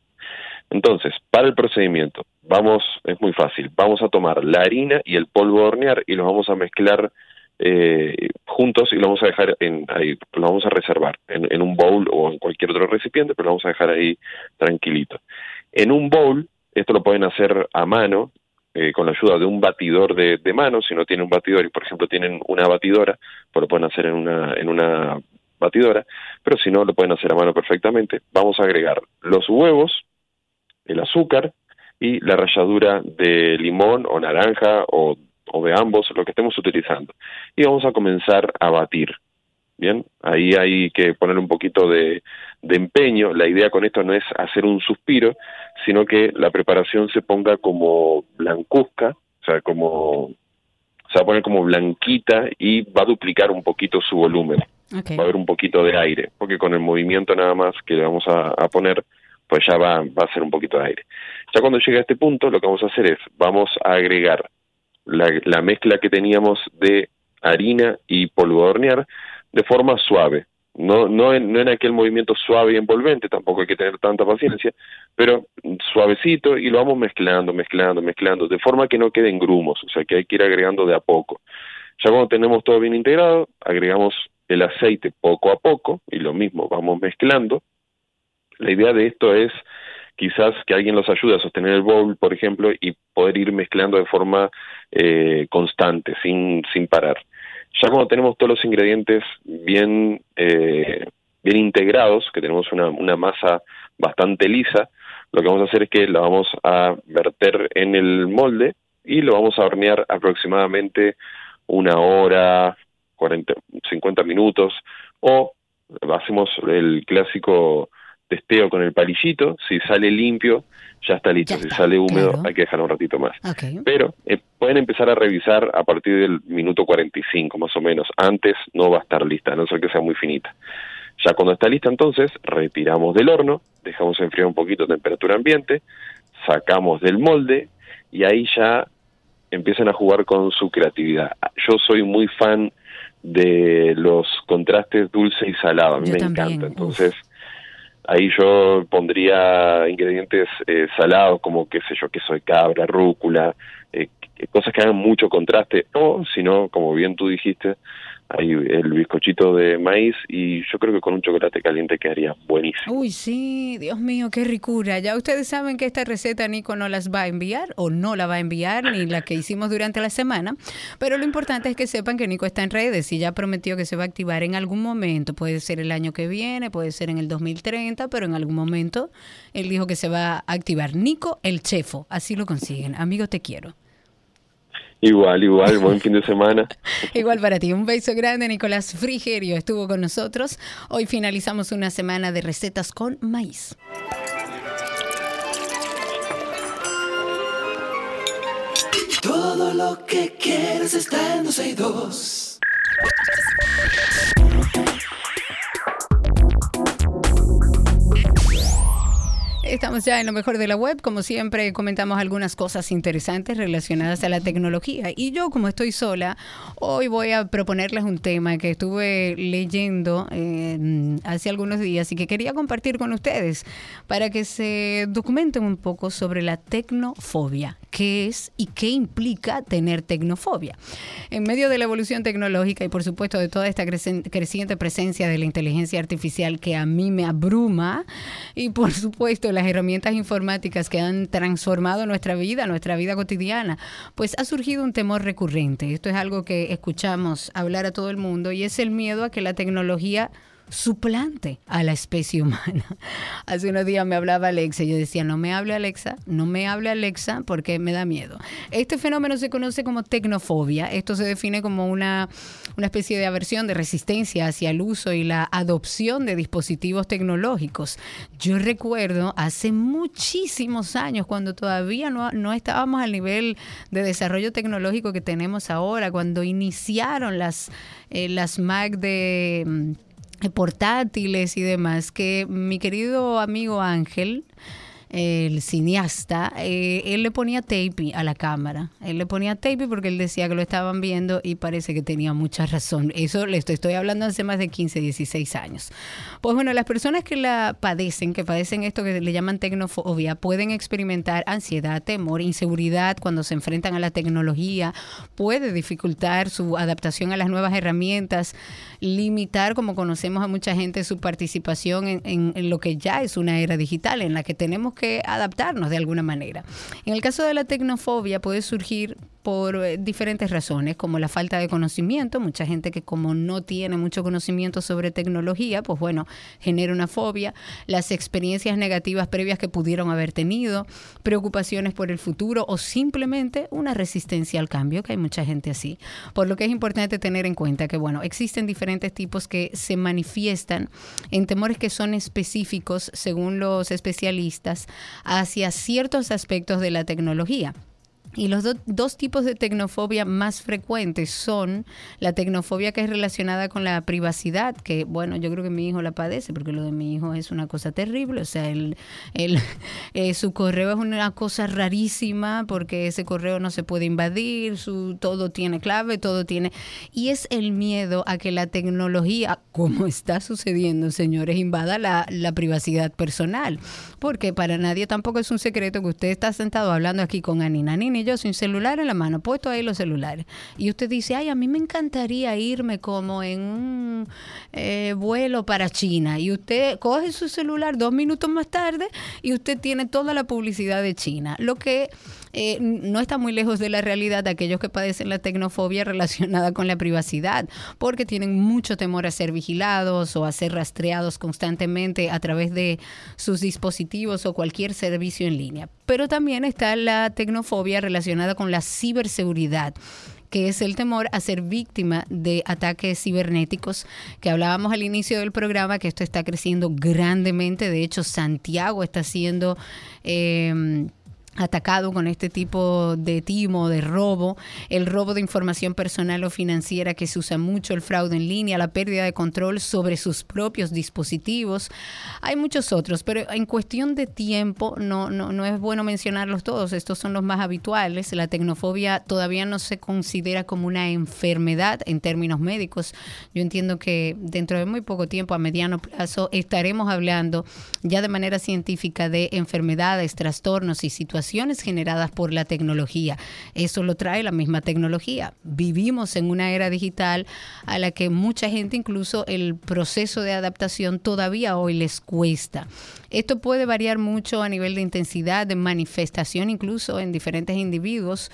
Entonces, para el procedimiento, vamos, es muy fácil, vamos a tomar la harina y el polvo de hornear y los vamos a mezclar eh, juntos y lo vamos a dejar en, ahí, lo vamos a reservar en, un bowl o en cualquier otro recipiente, pero lo vamos a dejar ahí tranquilito. En un bowl, esto lo pueden hacer a mano, eh, con la ayuda de un batidor de, de, mano, si no tienen un batidor y por ejemplo tienen una batidora, pues lo pueden hacer en una, en una batidora, pero si no lo pueden hacer a mano perfectamente. Vamos a agregar los huevos, el azúcar y la ralladura de limón o naranja o, de ambos, lo que estemos utilizando. Y vamos a comenzar a batir. Bien, ahí hay que poner un poquito de, de, empeño. La idea con esto no es hacer un suspiro, sino que la preparación se ponga como blancuzca, o sea, como se va a poner como blanquita y va a duplicar un poquito su volumen. Va a haber un poquito de aire, porque con el movimiento nada más que le vamos a, a poner, pues ya va, va a ser un poquito de aire. Ya cuando llegue a este punto, lo que vamos a hacer es, vamos a agregar la, la mezcla que teníamos de harina y polvo de hornear de forma suave. No, no, en, no en aquel movimiento suave y envolvente, tampoco hay que tener tanta paciencia, pero suavecito y lo vamos mezclando, mezclando, mezclando, de forma que no queden grumos, o sea que hay que ir agregando de a poco. Ya cuando tenemos todo bien integrado, agregamos el aceite poco a poco y lo mismo, vamos mezclando la idea de esto es quizás que alguien los ayude a sostener el bowl, por ejemplo, y poder ir mezclando de forma eh, constante, sin, sin parar. Ya cuando tenemos todos los ingredientes bien, eh, bien integrados, que tenemos una, una masa bastante lisa, lo que vamos a hacer es que la vamos a verter en el molde y lo vamos a hornear aproximadamente una hora, 40, 50 minutos, o hacemos el clásico testeo con el palillito, si sale limpio, ya está listo, si sale húmedo hay que dejarlo un ratito más. Pero eh, pueden empezar a revisar a partir del minuto 45 más o menos, antes no va a estar lista, a no ser que sea muy finita. Ya cuando está lista entonces, retiramos del horno, dejamos enfriar un poquito a temperatura ambiente, sacamos del molde y ahí ya empiezan a jugar con su creatividad. Yo soy muy fan de los contrastes dulce y salado, a mí me encanta, entonces ahí yo pondría ingredientes eh, salados como, qué sé yo, queso de cabra, rúcula, eh, cosas que hagan mucho contraste, o si no, como bien tú dijiste, hay el bizcochito de maíz y yo creo que con un chocolate caliente quedaría buenísimo. Uy, sí, Dios mío, qué ricura. Ya ustedes saben que esta receta Nico no las va a enviar o no la va a enviar ni la que hicimos durante la semana, pero lo importante es que sepan que Nico está en redes y ya prometió que se va a activar en algún momento, puede ser el año que viene, puede ser en el 2030, pero en algún momento él dijo que se va a activar. Nico el Chefo, así lo consiguen. Amigo, te quiero. Igual, igual, buen fin de semana. igual para ti, un beso grande. Nicolás Frigerio estuvo con nosotros. Hoy finalizamos una semana de recetas con maíz. Todo lo que quieres está en dos. Estamos ya en lo mejor de la web. Como siempre, comentamos algunas cosas interesantes relacionadas a la tecnología. Y yo, como estoy sola, hoy voy a proponerles un tema que estuve leyendo eh, hace algunos días y que quería compartir con ustedes para que se documenten un poco sobre la tecnofobia. ¿Qué es y qué implica tener tecnofobia? En medio de la evolución tecnológica y, por supuesto, de toda esta creciente presencia de la inteligencia artificial que a mí me abruma y, por supuesto, las herramientas informáticas que han transformado nuestra vida, nuestra vida cotidiana, pues ha surgido un temor recurrente. Esto es algo que escuchamos hablar a todo el mundo y es el miedo a que la tecnología suplante a la especie humana. Hace unos días me hablaba Alexa y yo decía, no me hable Alexa, no me hable Alexa porque me da miedo. Este fenómeno se conoce como tecnofobia. Esto se define como una, una especie de aversión, de resistencia hacia el uso y la adopción de dispositivos tecnológicos. Yo recuerdo hace muchísimos años, cuando todavía no, no estábamos al nivel de desarrollo tecnológico que tenemos ahora, cuando iniciaron las, eh, las Mac de portátiles y demás, que mi querido amigo Ángel, el cineasta, eh, él le ponía tape a la cámara. Él le ponía tape porque él decía que lo estaban viendo y parece que tenía mucha razón. Eso le estoy, hablando hace más de 15, 16 años. Pues bueno, las personas que la padecen, que padecen esto que le llaman tecnofobia, pueden experimentar ansiedad, temor, inseguridad cuando se enfrentan a la tecnología, puede dificultar su adaptación a las nuevas herramientas, limitar, como conocemos a mucha gente, su participación en, en lo que ya es una era digital, en la que tenemos que adaptarnos de alguna manera. En el caso de la tecnofobia puede surgir por eh, diferentes razones, como la falta de conocimiento, mucha gente que como no tiene mucho conocimiento sobre tecnología, pues bueno, genera una fobia, las experiencias negativas previas que pudieron haber tenido, preocupaciones por el futuro o simplemente una resistencia al cambio, que hay mucha gente así. Por lo que es importante tener en cuenta que, bueno, existen diferentes tipos que se manifiestan en temores que son específicos, según los especialistas, hacia ciertos aspectos de la tecnología. Y los dos tipos de tecnofobia más frecuentes son la tecnofobia que es relacionada con la privacidad, que bueno, yo creo que mi hijo la padece, porque lo de mi hijo es una cosa terrible, o sea, el, el, eh, su correo es una cosa rarísima, porque ese correo no se puede invadir, su, todo tiene clave, todo tiene... Y es el miedo a que la tecnología, como está sucediendo, señores, invada la, la privacidad personal, porque para nadie tampoco es un secreto que usted está sentado hablando aquí con Anina Nini sin celular en la mano, puesto ahí los celulares. Y usted dice, ay, a mí me encantaría irme como en un eh, vuelo para China. Y usted coge su celular dos minutos más tarde y usted tiene toda la publicidad de China. Lo que eh, no está muy lejos de la realidad de aquellos que padecen la tecnofobia relacionada con la privacidad, porque tienen mucho temor a ser vigilados o a ser rastreados constantemente a través de sus dispositivos o cualquier servicio en línea. Pero también está la tecnofobia relacionada con la ciberseguridad que es el temor a ser víctima de ataques cibernéticos, que hablábamos al inicio del programa, que esto está creciendo grandemente. De hecho, Santiago está siendo... Eh, atacado con este tipo de timo, de robo, el robo de información personal o financiera que se usa mucho, el fraude en línea, la pérdida de control sobre sus propios dispositivos. Hay muchos otros, pero en cuestión de tiempo no, no, no es bueno mencionarlos todos, estos son los más habituales. La tecnofobia todavía no se considera como una enfermedad en términos médicos. Yo entiendo que dentro de muy poco tiempo, a mediano plazo, estaremos hablando ya de manera científica de enfermedades, trastornos y situaciones generadas por la tecnología. Eso lo trae la misma tecnología. Vivimos en una era digital a la que mucha gente incluso el proceso de adaptación todavía hoy les cuesta. Esto puede variar mucho a nivel de intensidad, de manifestación incluso en diferentes individuos.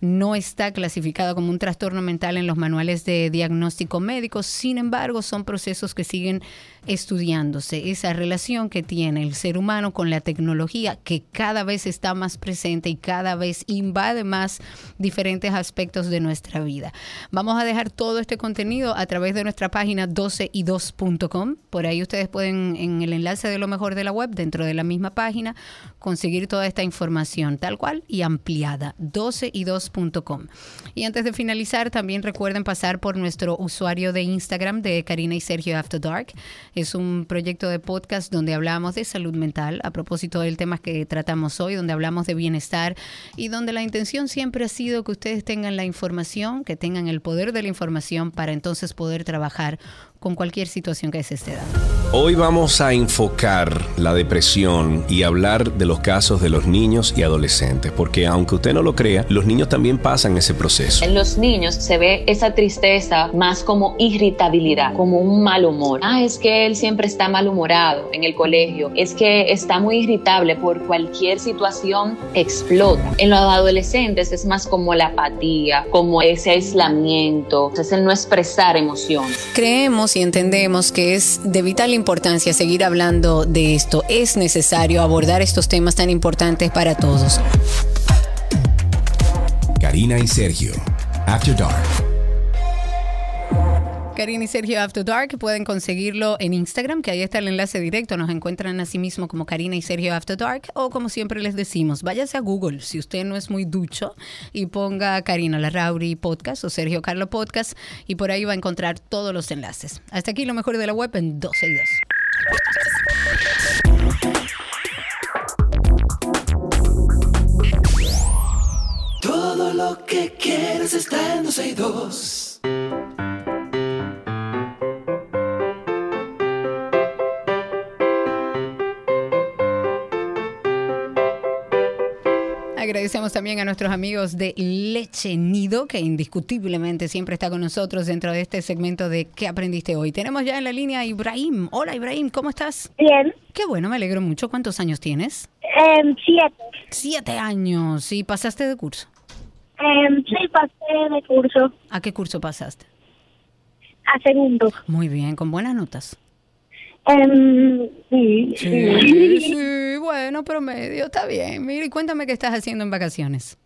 No está clasificado como un trastorno mental en los manuales de diagnóstico médico, sin embargo son procesos que siguen estudiándose. Esa relación que tiene el ser humano con la tecnología que cada vez está más presente y cada vez invade más diferentes aspectos de nuestra vida. Vamos a dejar todo este contenido a través de nuestra página 12y2.com. Por ahí ustedes pueden en el enlace de lo mejor de la web, dentro de la misma página, conseguir toda esta información tal cual y ampliada, 12y2.com. Y antes de finalizar, también recuerden pasar por nuestro usuario de Instagram de Karina y Sergio After Dark. Es un proyecto de podcast donde hablamos de salud mental a propósito del tema que tratamos hoy, donde hablamos de bienestar y donde la intención siempre ha sido que ustedes tengan la información, que tengan el poder de la información para entonces poder trabajar con cualquier situación que se esté dando. Hoy vamos a enfocar la depresión y hablar de los casos de los niños y adolescentes, porque aunque usted no lo crea, los niños también pasan ese proceso. En los niños se ve esa tristeza más como irritabilidad, como un mal humor. Ah, es que él siempre está malhumorado en el colegio, es que está muy irritable por cualquier situación, explota. En los adolescentes es más como la apatía, como ese aislamiento, es el no expresar emociones. Creemos y entendemos que es de vital importancia seguir hablando de esto. Es necesario abordar estos temas tan importantes para todos. Karina y Sergio, After Dark. Karina y Sergio After Dark pueden conseguirlo en Instagram, que ahí está el enlace directo. Nos encuentran así mismo como Karina y Sergio After Dark. O como siempre les decimos, váyase a Google si usted no es muy ducho y ponga Karina Larrauri Podcast o Sergio Carlo Podcast y por ahí va a encontrar todos los enlaces. Hasta aquí lo mejor de la web en 12 y 2. Todo lo que quieres está en 12 y 2. Agradecemos también a nuestros amigos de Leche Nido, que indiscutiblemente siempre está con nosotros dentro de este segmento de ¿Qué aprendiste hoy? Tenemos ya en la línea a Ibrahim. Hola Ibrahim, ¿cómo estás? Bien. Qué bueno, me alegro mucho. ¿Cuántos años tienes? Em, siete. Siete años. ¿Y pasaste de curso? Em, sí, pasé de curso ¿A qué curso pasaste? a segundo. Muy bien, con buenas notas. Em, sí, Sí, sí, bueno, promedio, está bien. Mira, y cuéntame qué estás haciendo en vacaciones.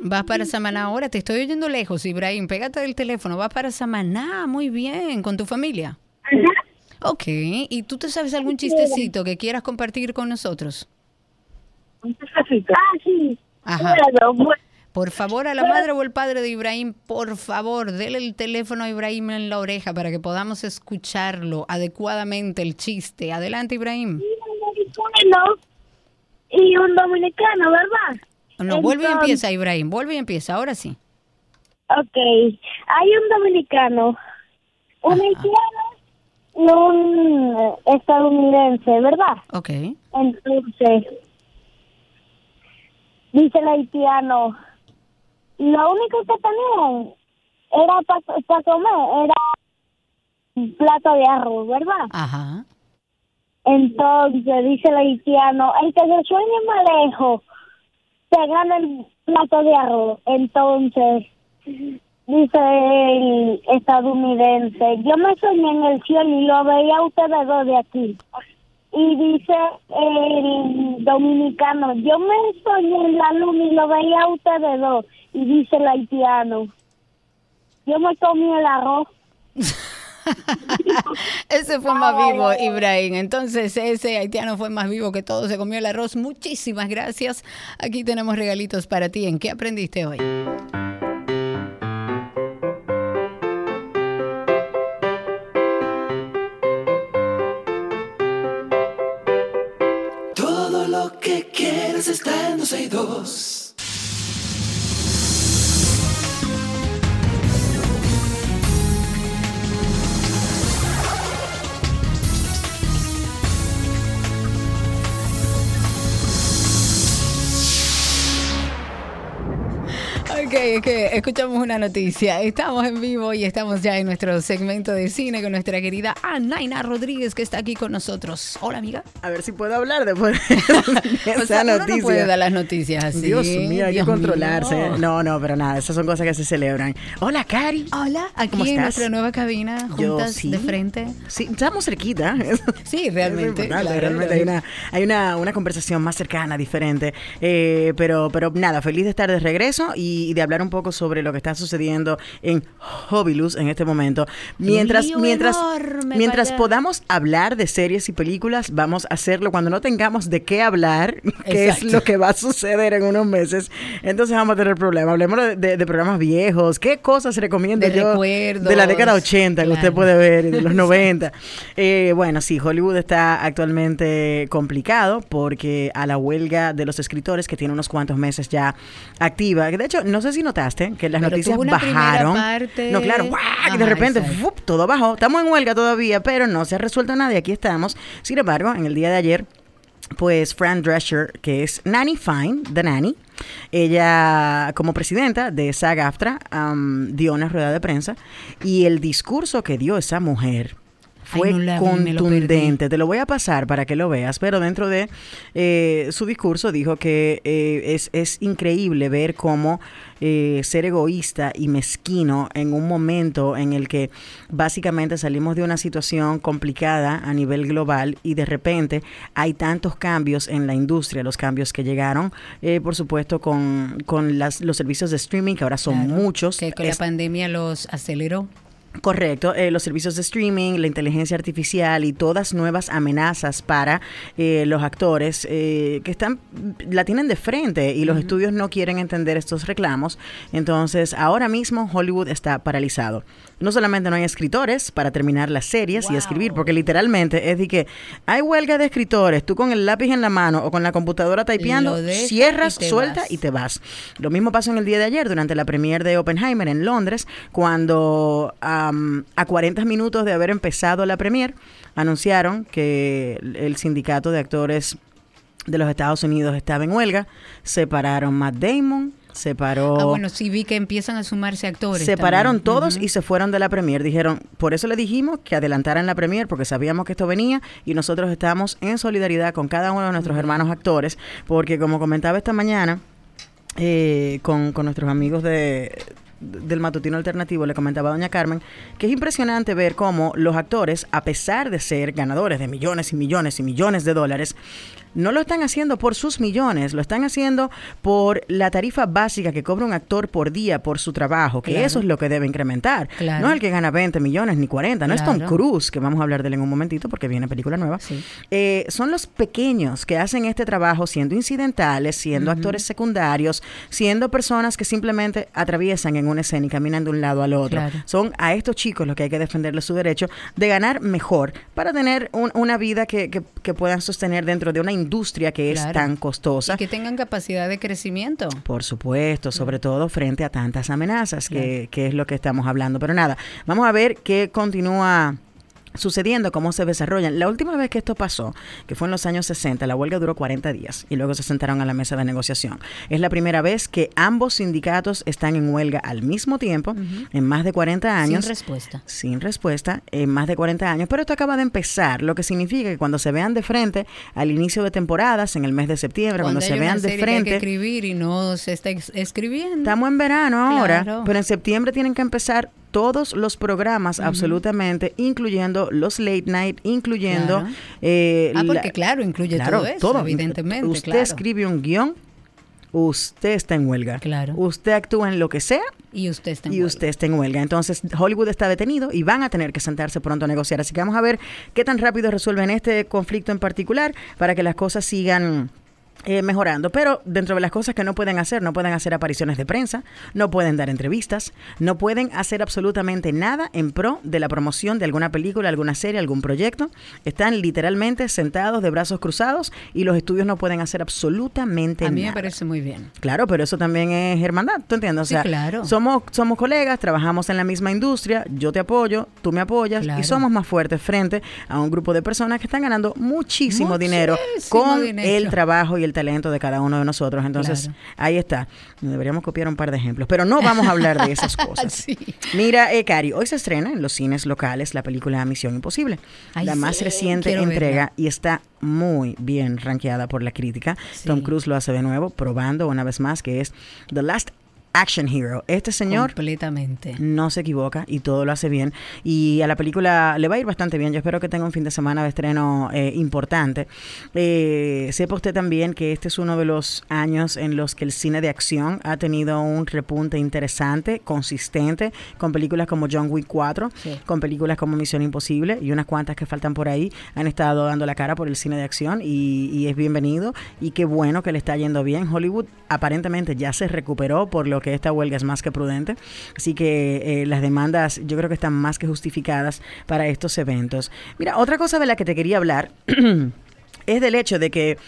Vas para Samaná ahora, te estoy oyendo lejos, Ibrahim. Pégate del teléfono, vas para Samaná, muy bien, con tu familia. Ok, ¿y tú te sabes algún chistecito que quieras compartir con nosotros? Ah, sí. Ajá. Bueno, bueno. Por favor, a la madre o el padre de Ibrahim, por favor, dele el teléfono a Ibrahim en la oreja para que podamos escucharlo adecuadamente, el chiste. Adelante, Ibrahim. Y un dominicano, ¿verdad? No, vuelve y empieza, Ibrahim, vuelve y empieza, ahora sí. Ok, hay un dominicano, un haitiano y un estadounidense, ¿verdad? Ok. Entonces, dice el haitiano, lo único que tenían era para comer, era un plato de arroz, ¿verdad? Ajá. Entonces, dice el haitiano, el que se sueñe más lejos, se gana el plato de arroz. Entonces, dice el estadounidense, yo me soñé en el cielo y lo veía a ustedes dos de aquí. Y dice el dominicano, yo me soñé en la luna y lo veía a ustedes dos. Y dice el haitiano, yo me comí el arroz. Ese fue más vivo, Ibrahim. Entonces, ese haitiano fue más vivo que todo. Se comió el arroz. Muchísimas gracias. Aquí tenemos regalitos para ti. ¿En qué aprendiste hoy? Es que escuchamos una noticia. Estamos en vivo y estamos ya en nuestro segmento de cine con nuestra querida Anaina Rodríguez que está aquí con nosotros. Hola, amiga. A ver si puedo hablar después de O esa sea, noticia. no puede dar las noticias así. Dios mío, hay Dios que controlarse. mío. No, no, pero nada, esas son cosas que se celebran. Hola, Cari. Hola, aquí ¿Cómo en estás? nuestra nueva cabina, Yo juntas sí. de frente. Sí, estamos cerquita. Sí, realmente. es claro, realmente hay una, hay una, una conversación más cercana, diferente. Eh, pero, pero nada, feliz de estar de regreso y, y de hablar un poco sobre lo que está sucediendo en Hobilus en este momento. Mientras, mientras, enorme mientras podamos hablar de series y películas, vamos a hacerlo cuando no tengamos de qué hablar, que es lo que va a suceder en unos meses. Entonces vamos a tener problemas. Hablemos de, de- de programas viejos. ¿Qué cosas recomiendo De yo de la década 80 que usted claro. puede ver y de los 90? Eh, bueno, sí, Hollywood está actualmente complicado porque a la huelga de los escritores que tiene unos cuantos meses ya activa. De hecho, no sé si notaste que las Pero noticias tuvo una primera bajaron. parte- No, claro, de repente todo bajó. Estamos en huelga todavía, pero no se ha resuelto nada y aquí estamos. Sin embargo, en el día de ayer pues Fran Drescher, que es Nanny Fine, The Nanny, ella como presidenta de SAG-AFTRA am, dio una rueda de prensa y el discurso que dio esa mujer fue no la vi, me lo contundente. Te lo voy a pasar para que lo veas, pero dentro de eh, su discurso dijo que eh, es, es increíble ver cómo eh, ser egoísta y mezquino en un momento en el que básicamente salimos de una situación complicada a nivel global y de repente hay tantos cambios en la industria, los cambios que llegaron, eh, por supuesto, con, con las, los servicios de streaming, que ahora son Claro, muchos. Que con Es- la pandemia los aceleró. Correcto, eh, los servicios de streaming, la inteligencia artificial y todas nuevas amenazas para eh, los actores eh, que están la tienen de frente y los estudios no quieren entender estos reclamos. Entonces, ahora mismo Hollywood está paralizado. No solamente no hay escritores para terminar las series y escribir, porque literalmente es de que hay huelga de escritores, tú con el lápiz en la mano o con la computadora typeando, cierras, y suelta vas. y te vas. Lo mismo pasó en el día de ayer durante la premier de Oppenheimer en Londres, cuando a 40 minutos de haber empezado la premier anunciaron que el- sindicato de actores de los Estados Unidos estaba en huelga, separaron Matt Damon, separó Ah, bueno, sí vi que empiezan a sumarse actores. Separaron también. todos y se fueron de la premier. Dijeron, por eso le dijimos que adelantaran la premier porque sabíamos que esto venía y nosotros estamos en solidaridad con cada uno de nuestros hermanos actores porque como comentaba esta mañana eh, con, con nuestros amigos de del matutino alternativo le comentaba a doña Carmen que es impresionante ver cómo los actores a pesar de ser ganadores de millones y millones y millones de dólares no lo están haciendo por sus millones, lo están haciendo por la tarifa básica que cobra un actor por día por su trabajo, que Claro. eso es lo que debe incrementar. Claro. No el que gana 20 millones ni 40, no es Tom. Cruise, que vamos a hablar de él en un momentito porque viene película nueva. Sí. Eh, son los pequeños que hacen este trabajo siendo incidentales, siendo actores secundarios, siendo personas que simplemente atraviesan en una escena y caminan de un lado al otro. Claro. Son a estos chicos los que hay que defenderles su derecho de ganar mejor para tener un- una vida que, que- que puedan sostener dentro de una industria que es tan costosa. Y que tengan capacidad de crecimiento. Por supuesto, sobre todo frente a tantas amenazas, que, que es lo que estamos hablando. Pero nada, vamos a ver qué continúa sucediendo, cómo se desarrollan. La última vez que esto pasó, que fue en los años 60, la huelga duró 40 días y luego se sentaron a la mesa de negociación. Es la primera vez que ambos sindicatos están en huelga al mismo tiempo, en más de 40 años. Sin respuesta. Sin respuesta en más de 40 años, pero esto acaba de empezar, lo que significa que cuando se vean de frente al inicio de temporadas, en el mes de septiembre, cuando, se vean de serie que hay frente, que escribir y no se está escribiendo. Estamos en verano ahora, Claro. pero en septiembre tienen que empezar todos los programas, absolutamente, incluyendo los late night, incluyendo... Claro. eh, Ah, la- porque claro, incluye todo eso, evidentemente, Usted claro. escribe un guion, usted está en huelga. Claro. Usted actúa en lo que sea Y usted está en y huelga. usted está en huelga. Entonces, Hollywood está detenido y van a tener que sentarse pronto a negociar. Así que vamos a ver qué tan rápido resuelven este conflicto en particular para que las cosas sigan eh, mejorando. Pero dentro de las cosas que no pueden hacer, no pueden hacer apariciones de prensa, no pueden dar entrevistas, no pueden hacer absolutamente nada en pro de la promoción de alguna película, alguna serie, algún proyecto. Están literalmente sentados de brazos cruzados y los estudios no pueden hacer absolutamente A mí nada. me parece muy bien. Claro, pero eso también es hermandad, ¿tú entiendes? O Sí, sea, claro. somos, somos colegas, trabajamos en la misma industria, yo te apoyo, tú me apoyas Claro. y somos más fuertes frente a un grupo de personas que están ganando muchísimo, dinero con dinero. el trabajo y el talento de cada uno de nosotros. Entonces, Claro. ahí está. Deberíamos copiar un par de ejemplos, pero no vamos a hablar de esas cosas. Sí. Mira, eh, Cari, hoy se estrena en los cines locales la película Misión Imposible, Ay, la más reciente entrega verla. y está muy bien rankeada por la crítica. Sí. Tom Cruise lo hace de nuevo, probando una vez más que es The Last Action Hero. Este señor Completamente. no se equivoca y todo lo hace bien. Y a la película le va a ir bastante bien. Yo espero que tenga un fin de semana de estreno eh, importante. Eh, sepa usted también que este es uno de los años en los que el cine de acción ha tenido un repunte interesante, consistente, con películas como John Wick 4, Sí. con películas como Misión Imposible y unas cuantas que faltan por ahí. Han estado dando la cara por el cine de acción y, y es bienvenido. Y qué bueno que le está yendo bien. Hollywood aparentemente ya se recuperó, por lo que esta huelga es más que prudente. Así que eh, las demandas yo creo que están más que justificadas para estos eventos. Mira, otra cosa de la que te quería hablar es del hecho de que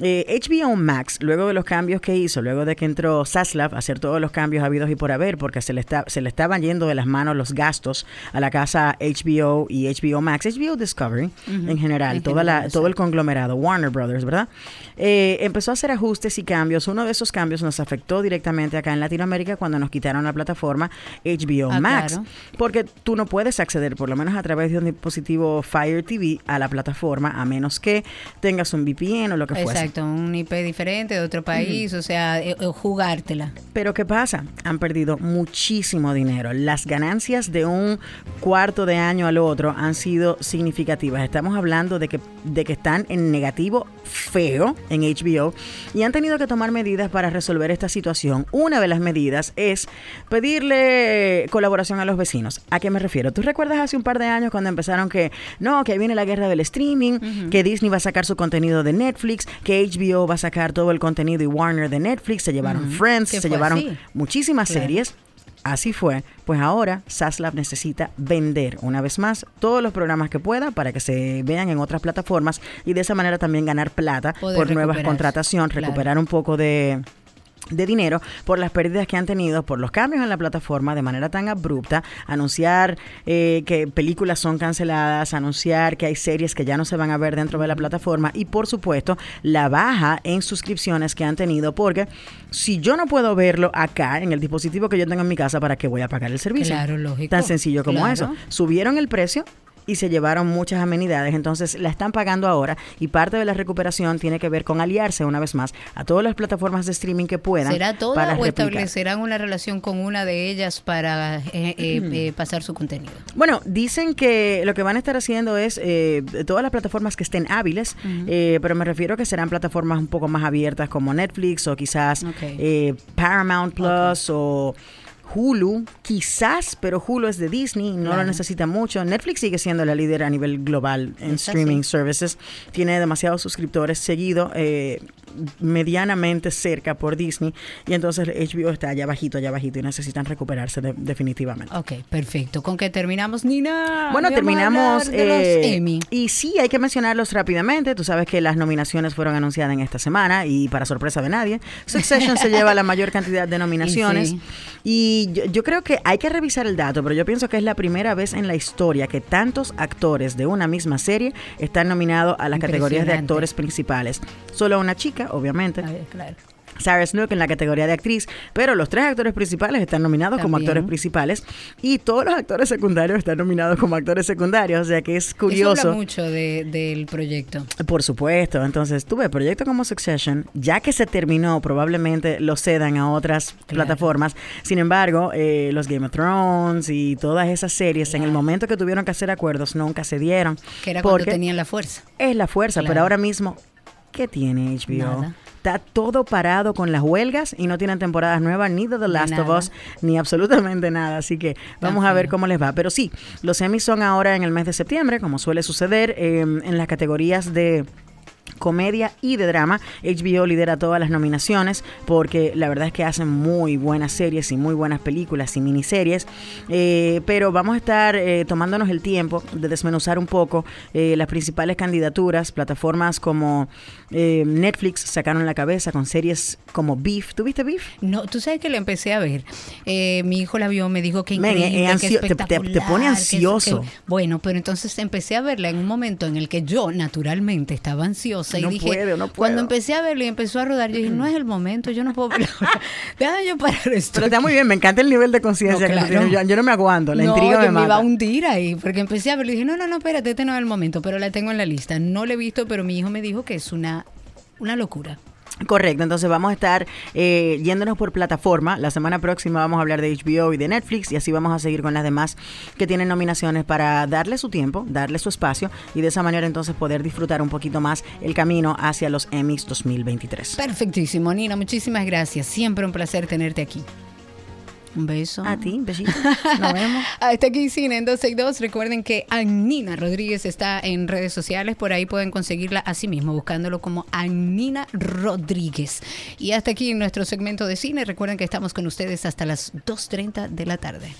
Eh, HBO Max, luego de los cambios que hizo, luego de que entró Saslav a hacer todos los cambios habidos y por haber, porque se le, está, se le estaban yendo de las manos los gastos a la casa HBO y HBO Max, HBO Discovery en general, En toda la, todo el conglomerado, Warner Brothers, ¿verdad? Eh, empezó a hacer ajustes y cambios. Uno de esos cambios nos afectó directamente acá en Latinoamérica cuando nos quitaron la plataforma HBO Ah, Max. claro. Porque tú no puedes acceder, por lo menos a través de un dispositivo Fire TV, a la plataforma, a menos que tengas un VPN o lo que fuese. Exacto, un IP diferente de otro país, o sea, eh, eh, jugártela. Pero ¿qué pasa? Han perdido muchísimo dinero. Las ganancias de un cuarto de año al otro han sido significativas. Estamos hablando de que, de que están en negativo feo en HBO y han tenido que tomar medidas para resolver esta situación. Una de las medidas es pedirle colaboración a los vecinos. ¿A qué me refiero? ¿Tú recuerdas hace un par de años cuando empezaron que no, que viene la guerra del streaming, que Disney va a sacar su contenido de Netflix, que HBO va a sacar todo el contenido y Warner de Netflix, se llevaron Friends, se llevaron así. muchísimas Claro. series. Así fue. Pues ahora Saslab necesita vender una vez más todos los programas que pueda para que se vean en otras plataformas y de esa manera también ganar plata Poder por nuevas Claro. recuperar un poco de de dinero por las pérdidas que han tenido por los cambios en la plataforma de manera tan abrupta, anunciar eh, que películas son canceladas, anunciar que hay series que ya no se van a ver dentro de la plataforma y por supuesto la baja en suscripciones que han tenido porque si yo no puedo verlo acá en el dispositivo que yo tengo en mi casa, ¿para qué voy a pagar el servicio? Claro, lógico. Tan sencillo como Claro. eso. Subieron el precio y se llevaron muchas amenidades, entonces la están pagando ahora y parte de la recuperación tiene que ver con aliarse una vez más a todas las plataformas de streaming que puedan ¿Será toda para o replicar. establecerán una relación con una de ellas para eh, eh, eh, pasar su contenido? Bueno, dicen que lo que van a estar haciendo es eh, todas las plataformas que estén hábiles, eh, pero me refiero que serán plataformas un poco más abiertas como Netflix o quizás Ok. eh, Paramount Plus o Hulu, quizás, pero Hulu es de Disney, no Claro. lo necesita mucho. Netflix sigue siendo la líder a nivel global en así. streaming services. Tiene demasiados suscriptores, seguido eh, medianamente cerca por Disney. Y entonces HBO está allá bajito, allá bajito y necesitan recuperarse de- definitivamente. Ok, perfecto. ¿Con qué terminamos, Nina? Bueno, terminamos. los eh, Emmy. Y sí, hay que mencionarlos rápidamente. Tú sabes que las nominaciones fueron anunciadas en esta semana y para sorpresa de nadie, Succession se lleva la mayor cantidad de nominaciones. sí. Y yo, yo creo que hay que revisar el dato, pero yo pienso que es la primera vez en la historia que tantos actores de una misma serie están nominados a las categorías de actores principales. Solo una chica, obviamente. Ver, claro. Sarah Snook en la categoría de actriz, pero los tres actores principales están nominados como actores principales y todos los actores secundarios están nominados como actores secundarios, o sea que es Eso curioso. habla mucho de- del proyecto. Por supuesto, entonces tuve proyecto como Succession, ya que se terminó, probablemente lo cedan a otras Claro. plataformas. Sin embargo, eh, los Game of Thrones y todas esas series, en el momento que tuvieron que hacer acuerdos, nunca se dieron. Que era cuando porque tenían la fuerza. es la fuerza, pero ahora mismo, ¿qué tiene HBO? Nada. Está todo parado con las huelgas y no tienen temporadas nuevas ni de The Last of. Us ni absolutamente nada. Así que vamos a ver cómo les va. Pero sí, los Emmys son ahora en el mes de septiembre, como suele suceder, eh, en las categorías de comedia y de drama. HBO lidera todas las nominaciones porque la verdad es que hacen muy buenas series y muy buenas películas y miniseries. Eh, pero vamos a estar eh, tomándonos el tiempo de desmenuzar un poco eh, las principales candidaturas. Plataformas como Netflix sacaron la cabeza con series como Beef. ¿Tuviste Beef? No, tú sabes que la empecé a ver. Mi hijo la vio, me dijo que increíble, ansio- te- te- te espectacular, pone ansioso. que- bueno, pero entonces empecé a verla en un momento en el que yo naturalmente estaba ansiosa y No dije, puedo, no puedo. cuando empecé a verla y empezó a rodar, yo dije, no es el momento, yo no puedo. Déjame yo parar esto. Pero está muy bien, me encanta el nivel de conciencia No, claro. Yo, yo no me aguanto, la intriga yo me me mata. iba a hundir ahí, porque empecé a verla y dije, no, no, no, espérate, este no es el momento, pero la tengo en la lista. No la he visto, pero mi hijo me dijo que es una, una locura. Correcto, entonces vamos a estar eh, yéndonos por plataforma. La semana próxima vamos a hablar de HBO y de Netflix y así vamos a seguir con las demás que tienen nominaciones para darle su tiempo, darle su espacio y de esa manera entonces poder disfrutar un poquito más el camino hacia los Emmys 2023. Perfectísimo, Nina, muchísimas gracias. Siempre un placer tenerte aquí. Un beso. A ti, besito. Nos vemos. Hasta aquí Cine en 262. Recuerden que Annina Rodríguez está en redes sociales. Por ahí pueden conseguirla así mismo, buscándolo como Annina Rodríguez. Y hasta aquí nuestro segmento de cine. Recuerden que estamos con ustedes hasta las 2.30 de la tarde.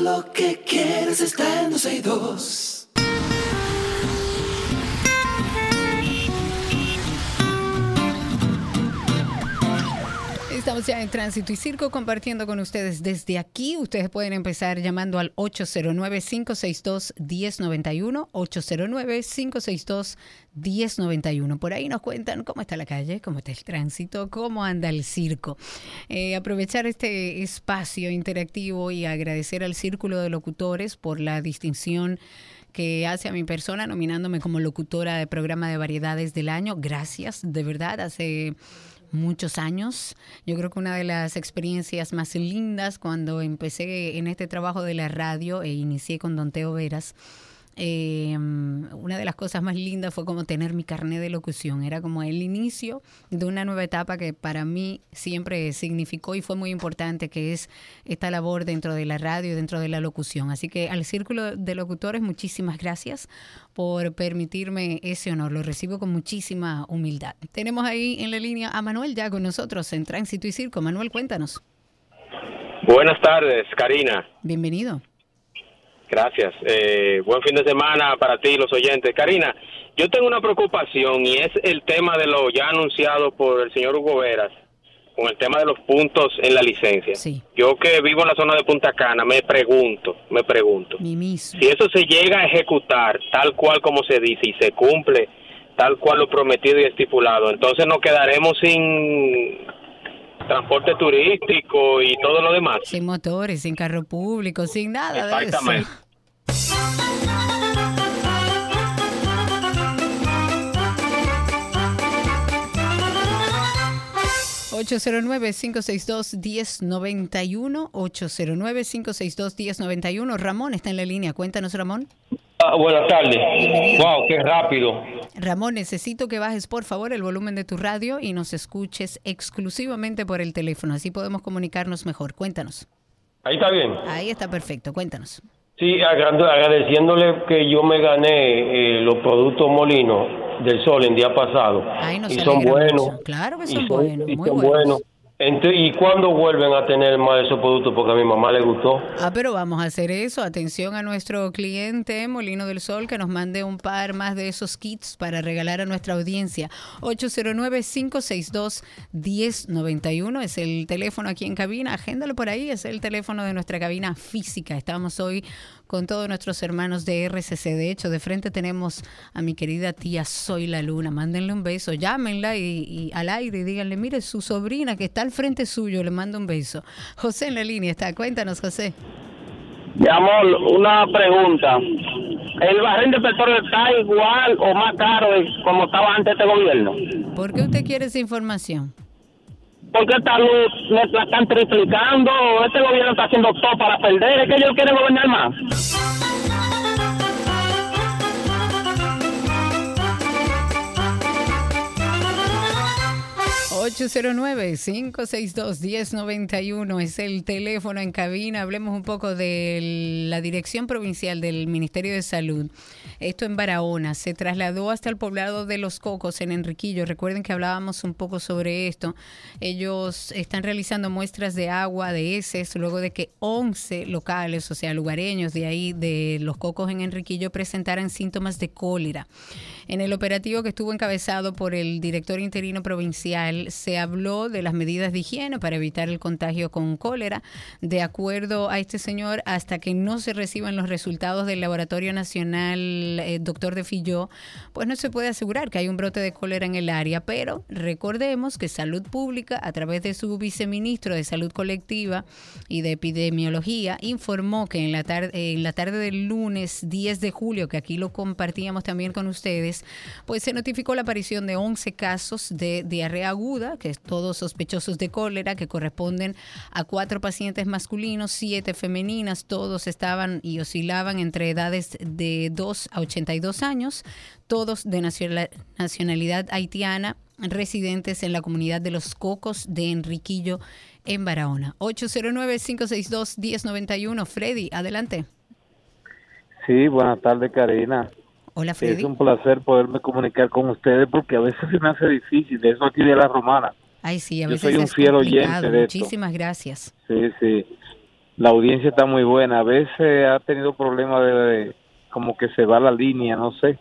Lo que quieres está en 262. Estamos ya en Tránsito y Circo compartiendo con ustedes desde aquí. Ustedes pueden empezar llamando al 809-562-1091, 809-562-1091. Por ahí nos cuentan cómo está la calle, cómo está el tránsito, cómo anda el circo. Eh, aprovechar este espacio interactivo y agradecer al Círculo de Locutores por la distinción que hace a mi persona nominándome como locutora de programa de variedades del año. Gracias, de verdad. Hace muchos años. Yo creo que una de las experiencias más lindas cuando empecé en este trabajo de la radio e inicié con Don Teo Veras eh, una de las cosas más lindas fue como tener mi carnet de locución. Era como el inicio de una nueva etapa que para mí siempre significó y fue muy importante, que es esta labor dentro de la radio dentro de la locución. Así que al Círculo de Locutores, muchísimas gracias por permitirme ese honor. Lo recibo con muchísima humildad. Tenemos ahí en la línea a Manuel ya con nosotros en Tránsito y Circo. Manuel, cuéntanos. Buenas tardes, Karina. Bienvenido. Gracias. Eh, buen fin de semana para ti, los oyentes. Karina, yo tengo una preocupación y es el tema de lo ya anunciado por el señor Hugo Veras con el tema de los puntos en la licencia. Yo que vivo en la zona de Punta Cana, me pregunto, me pregunto, si eso se llega a ejecutar tal cual como se dice y se cumple tal cual lo prometido y estipulado, entonces nos quedaremos sin transporte turístico y todo lo demás. Sin motores, sin carro público, sin nada de eso. 809-562-1091, 809-562-1091. Ramón está en la línea. Cuéntanos, Ramón. Ah, buenas tardes. Wow, qué rápido. Ramón, necesito que bajes por favor el volumen de tu radio y nos escuches exclusivamente por el teléfono. Así podemos comunicarnos mejor. Cuéntanos. Ahí está bien. Ahí está perfecto. Cuéntanos. Sí, agradeciéndole que yo me gané eh, los productos molinos del sol el día pasado. y son buenos. Claro que son, buenos, muy buenos. ¿Y cuándo vuelven a tener más esos productos? Porque a mi mamá le gustó. Ah, pero vamos a hacer eso. Atención a nuestro cliente Molino del Sol que nos mande un par más de esos kits para regalar a nuestra audiencia. 809-562-1091 es el teléfono aquí en cabina. Agéndalo por ahí, es el teléfono de nuestra cabina física. Estamos hoy con todos nuestros hermanos de RCC. De hecho, de frente tenemos a mi querida tía Soy la Luna. Mándenle un beso, llámenla y, al aire y díganle, mire, su sobrina que está al frente suyo, le mando un beso. José en la línea está, cuéntanos, José. Mi amor, una pregunta. ¿El barril de petróleo está igual o más caro como estaba antes este gobierno? ¿Por qué usted quiere esa información? Porque esta luz me la están triplicando, este gobierno está haciendo todo para perder, es que ellos quieren gobernar más. 809-562-1091 es el teléfono en cabina. Hablemos un poco de la Dirección Provincial del Ministerio de Salud. Esto en Barahona. Se trasladó hasta el poblado de Los Cocos en Enriquillo. Recuerden que hablábamos un poco sobre esto. Ellos están realizando muestras de agua, de heces, luego de que 11 locales, o sea, lugareños de ahí, de Los Cocos en Enriquillo, presentaran síntomas de cólera. En el operativo que estuvo encabezado por el director interino provincial, se habló de las medidas de higiene para evitar el contagio con cólera. De acuerdo a este señor, hasta que no se reciban los resultados del Laboratorio Nacional eh, Doctor de Filló, pues no se puede asegurar que hay un brote de cólera en el área. Pero recordemos que Salud Pública, a través de su viceministro de Salud Colectiva y de Epidemiología, informó que en la, tarde, en la tarde del lunes 10 de julio, que aquí lo compartíamos también con ustedes, pues se notificó la aparición de 11 casos de diarrea aguda que es todos sospechosos de cólera, que corresponden a cuatro pacientes masculinos, siete femeninas, todos estaban y oscilaban entre edades de 2 a 82 años, todos de nacionalidad haitiana, residentes en la comunidad de Los Cocos de Enriquillo, en Barahona. 809-562-1091. Freddy, adelante. Sí, buenas tardes, Karina. Hola, Freddy. Es un placer poderme comunicar con ustedes porque a veces se me hace difícil. De eso aquí de la romana. Ay, sí, a veces Yo soy un fiel oyente de Muchísimas gracias. Sí, sí. la audiencia está muy buena. A veces ha tenido problemas de, como que se va la línea, no sé.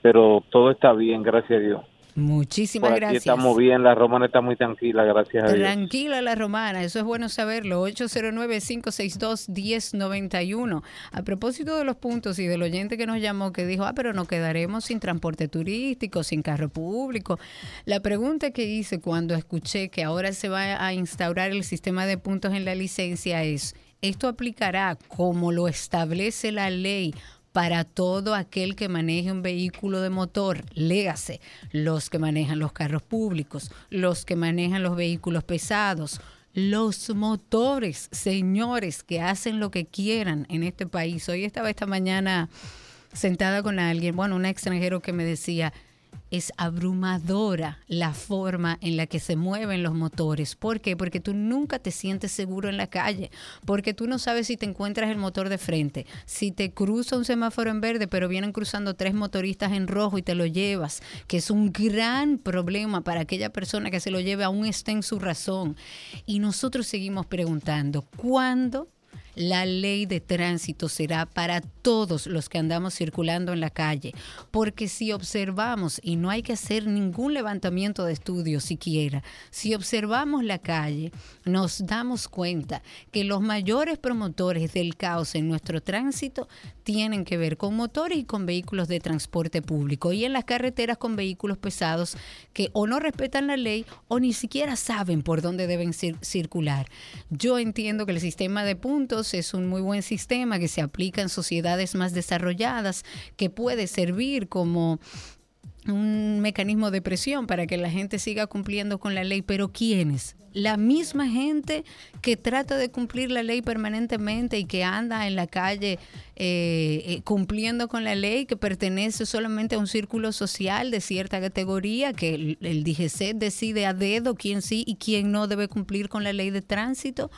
Pero todo está bien, gracias a Dios. Muchísimas Por aquí gracias. estamos bien, la romana está muy tranquila, gracias a Dios. Tranquila la romana, eso es bueno saberlo. 809-562-1091. A propósito de los puntos y del oyente que nos llamó que dijo, ah, pero nos quedaremos sin transporte turístico, sin carro público. La pregunta que hice cuando escuché que ahora se va a instaurar el sistema de puntos en la licencia es, ¿esto aplicará como lo establece la ley? Para todo aquel que maneje un vehículo de motor, légase, los que manejan los carros públicos, los que manejan los vehículos pesados, los motores, señores, que hacen lo que quieran en este país. Hoy estaba esta mañana sentada con alguien, bueno, un extranjero que me decía, es abrumadora la forma en la que se mueven los motores. ¿Por qué? Porque tú nunca te sientes seguro en la calle, porque tú no sabes si te encuentras el motor de frente, si te cruza un semáforo en verde, pero vienen cruzando tres motoristas en rojo y te lo llevas, que es un gran problema para aquella persona que se lo lleve, aún esté en su razón. Y nosotros seguimos preguntando, ¿cuándo? La ley de tránsito será para todos los que andamos circulando en la calle, porque si observamos, y no hay que hacer ningún levantamiento de estudios siquiera, si observamos la calle, nos damos cuenta que los mayores promotores del caos en nuestro tránsito tienen que ver con motores y con vehículos de transporte público, y en las carreteras con vehículos pesados que o no respetan la ley o ni siquiera saben por dónde deben cir circular. Yo entiendo que el sistema de puntos es un muy buen sistema que se aplica en sociedades más desarrolladas, que puede servir como un mecanismo de presión para que la gente siga cumpliendo con la ley, pero ¿quiénes? La misma gente que trata de cumplir la ley permanentemente y que anda en la calle eh, eh, cumpliendo con la ley, que pertenece solamente a un círculo social de cierta categoría, que el, el DGC decide a dedo quién sí y quién no debe cumplir con la ley de tránsito.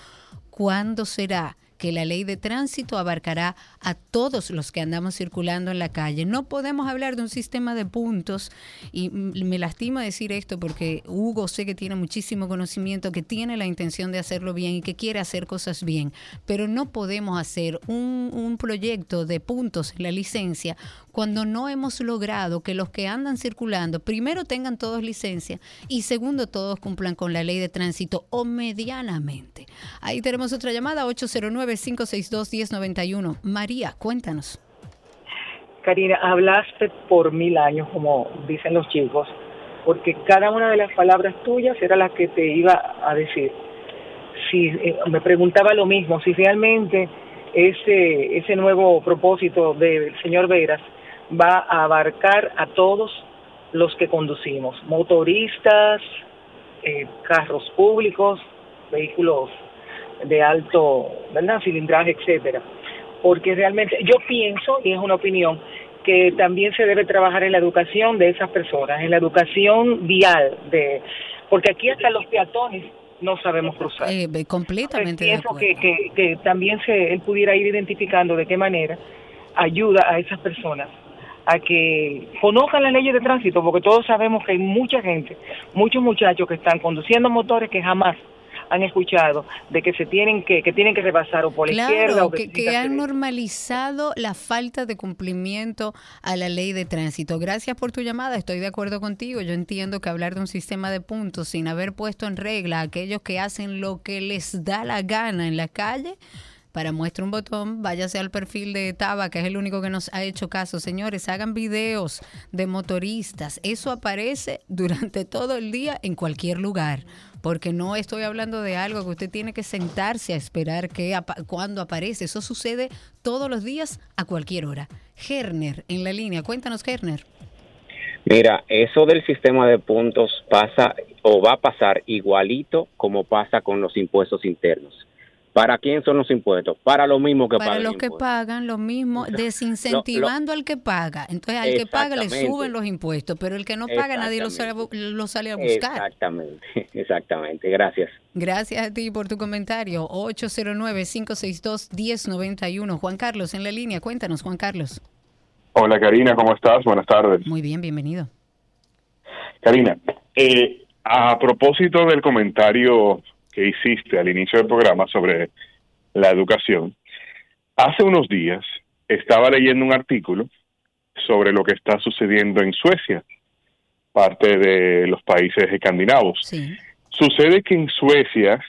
¿Cuándo será? Que la ley de tránsito abarcará a todos los que andamos circulando en la calle. No podemos hablar de un sistema de puntos y me lastima decir esto porque Hugo sé que tiene muchísimo conocimiento, que tiene la intención de hacerlo bien y que quiere hacer cosas bien, pero no podemos hacer un, proyecto de puntos en la licencia cuando no hemos logrado que los que andan circulando primero tengan todos licencia y segundo todos cumplan con la ley de tránsito o medianamente. Ahí tenemos otra llamada 809-562-1091. María, cuéntanos. Karina, hablaste por mil años, como dicen los chicos, porque cada una de las palabras tuyas era la que te iba a decir. Si eh, me preguntaba lo mismo, si realmente ese ese nuevo propósito del señor Veras va a abarcar a todos los que conducimos, motoristas, eh, carros públicos, vehículos de alto ¿verdad? cilindraje, etcétera. Porque realmente yo pienso, y es una opinión, que también se debe trabajar en la educación de esas personas, en la educación vial, de porque aquí hasta los peatones no sabemos cruzar. Eh, completamente. Entonces, pienso que, que, que también se, él pudiera ir identificando de qué manera ayuda a esas personas a que conozcan las leyes de tránsito, porque todos sabemos que hay mucha gente, muchos muchachos que están conduciendo motores que jamás han escuchado de que se tienen que, que tienen que rebasar o por la Claro, izquierda o que, que, que han normalizado la falta de cumplimiento a la ley de tránsito. Gracias por tu llamada, estoy de acuerdo contigo. Yo entiendo que hablar de un sistema de puntos sin haber puesto en regla a aquellos que hacen lo que les da la gana en la calle, para muestra un botón, váyase al perfil de Taba, que es el único que nos ha hecho caso. Señores, hagan videos de motoristas. Eso aparece durante todo el día en cualquier lugar. Porque no estoy hablando de algo que usted tiene que sentarse a esperar que apa- cuando aparece. Eso sucede todos los días a cualquier hora. Herner, en la línea. Cuéntanos, Herner. Mira, eso del sistema de puntos pasa o va a pasar igualito como pasa con los impuestos internos. ¿Para quién son los impuestos? Para lo mismo que Para pagan los que pagan lo mismo, desincentivando al que paga. Entonces, al que paga le suben los impuestos, pero el que no paga nadie lo sale, a bu- lo sale a buscar. Exactamente, exactamente. Gracias. Gracias a ti por tu comentario. 809-562-1091. Juan Carlos, en la línea. Cuéntanos, Juan Carlos. Hola Karina, ¿cómo estás? Buenas tardes. Muy bien, bienvenido. Karina, eh, a propósito del comentario que hiciste al inicio del programa sobre la educación. Hace unos días estaba leyendo un artículo sobre lo que está sucediendo en Suecia, parte de los países escandinavos. Sucede que en Suecia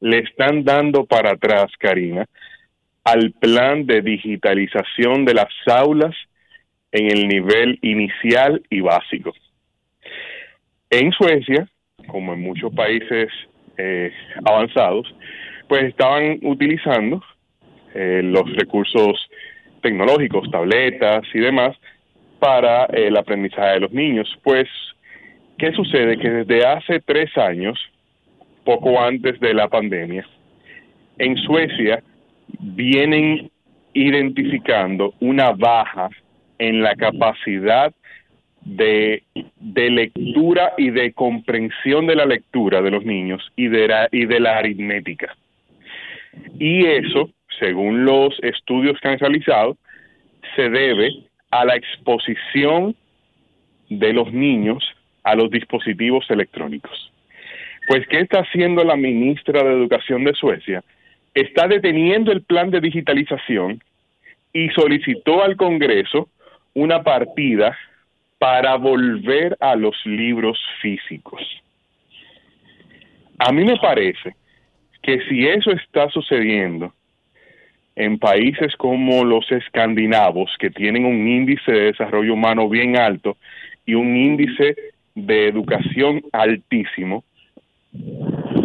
le están dando para atrás, Karina, al plan de digitalización de las aulas en el nivel inicial y básico. En Suecia, como en muchos países eh, avanzados, pues estaban utilizando eh, los recursos tecnológicos, tabletas y demás, para el aprendizaje de los niños. Pues, ¿qué sucede? Que desde hace tres años, poco antes de la pandemia, en Suecia vienen identificando una baja en la capacidad de, lectura y de comprensión de la lectura de los niños y de la, y de la aritmética. Y eso, según los estudios que han realizado, se debe a la exposición de los niños a los dispositivos electrónicos. Pues, ¿qué está haciendo la ministra de Educación de Suecia? Está deteniendo el plan de digitalización y solicitó al Congreso una partida para volver a los libros físicos. A mí me parece que si eso está sucediendo en países como los escandinavos, que tienen un índice de desarrollo humano bien alto y un índice de educación altísimo,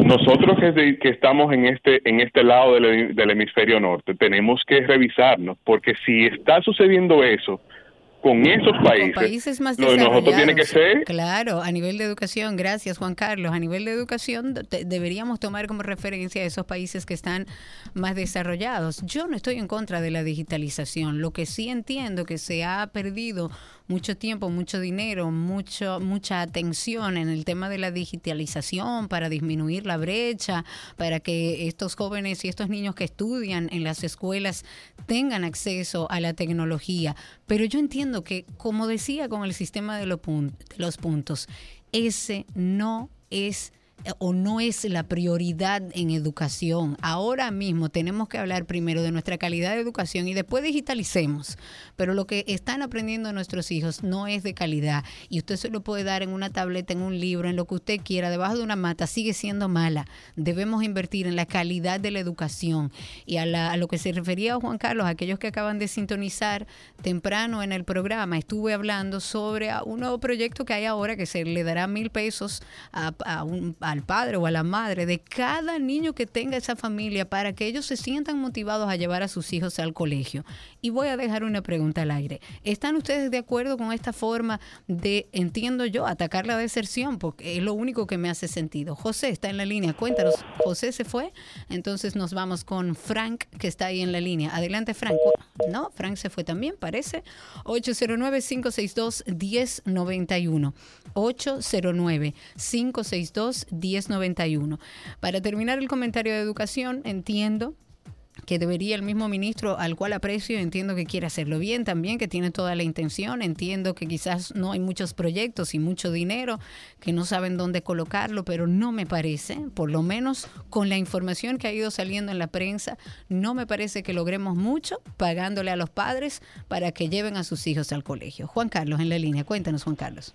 nosotros que, estamos en este en este lado del hemisferio norte tenemos que revisarnos porque si está sucediendo eso con esos países, países más lo de nosotros tiene que ser claro a nivel de educación gracias Juan Carlos. A nivel de educación deberíamos tomar como referencia a esos países que están más desarrollados. Yo no estoy en contra de la digitalización. Lo que sí entiendo que se ha perdido mucho tiempo, mucho dinero, mucho, mucha atención en el tema de la digitalización para disminuir la brecha, para que estos jóvenes y estos niños que estudian en las escuelas tengan acceso a la tecnología. Pero yo entiendo que, como decía con el sistema de los puntos, ese no es o no es la prioridad en educación. Ahora mismo tenemos que hablar primero de nuestra calidad de educación y después digitalicemos. Pero lo que están aprendiendo nuestros hijos no es de calidad y usted se lo puede dar en una tableta, en un libro, en lo que usted quiera, debajo de una mata, sigue siendo mala. Debemos invertir en la calidad de la educación y a, la, a lo que se refería Juan Carlos, aquellos que acaban de sintonizar temprano en el programa, estuve hablando sobre un nuevo proyecto que hay ahora que se le dará mil pesos a, a un al padre o a la madre de cada niño que tenga esa familia para que ellos se sientan motivados a llevar a sus hijos al colegio. Y voy a dejar una pregunta al aire. ¿Están ustedes de acuerdo con esta forma de, entiendo yo, atacar la deserción? Porque es lo único que me hace sentido. José está en la línea. Cuéntanos, ¿José se fue? Entonces nos vamos con Frank, que está ahí en la línea. Adelante, Frank. No, Frank se fue también, parece. 809-562-1091. 809-562-1091. Para terminar el comentario de educación, entiendo que debería el mismo ministro, al cual aprecio, entiendo que quiere hacerlo bien también, que tiene toda la intención, entiendo que quizás no hay muchos proyectos y mucho dinero, que no saben dónde colocarlo, pero no me parece, por lo menos con la información que ha ido saliendo en la prensa, no me parece que logremos mucho pagándole a los padres para que lleven a sus hijos al colegio. Juan Carlos, en la línea, cuéntanos Juan Carlos.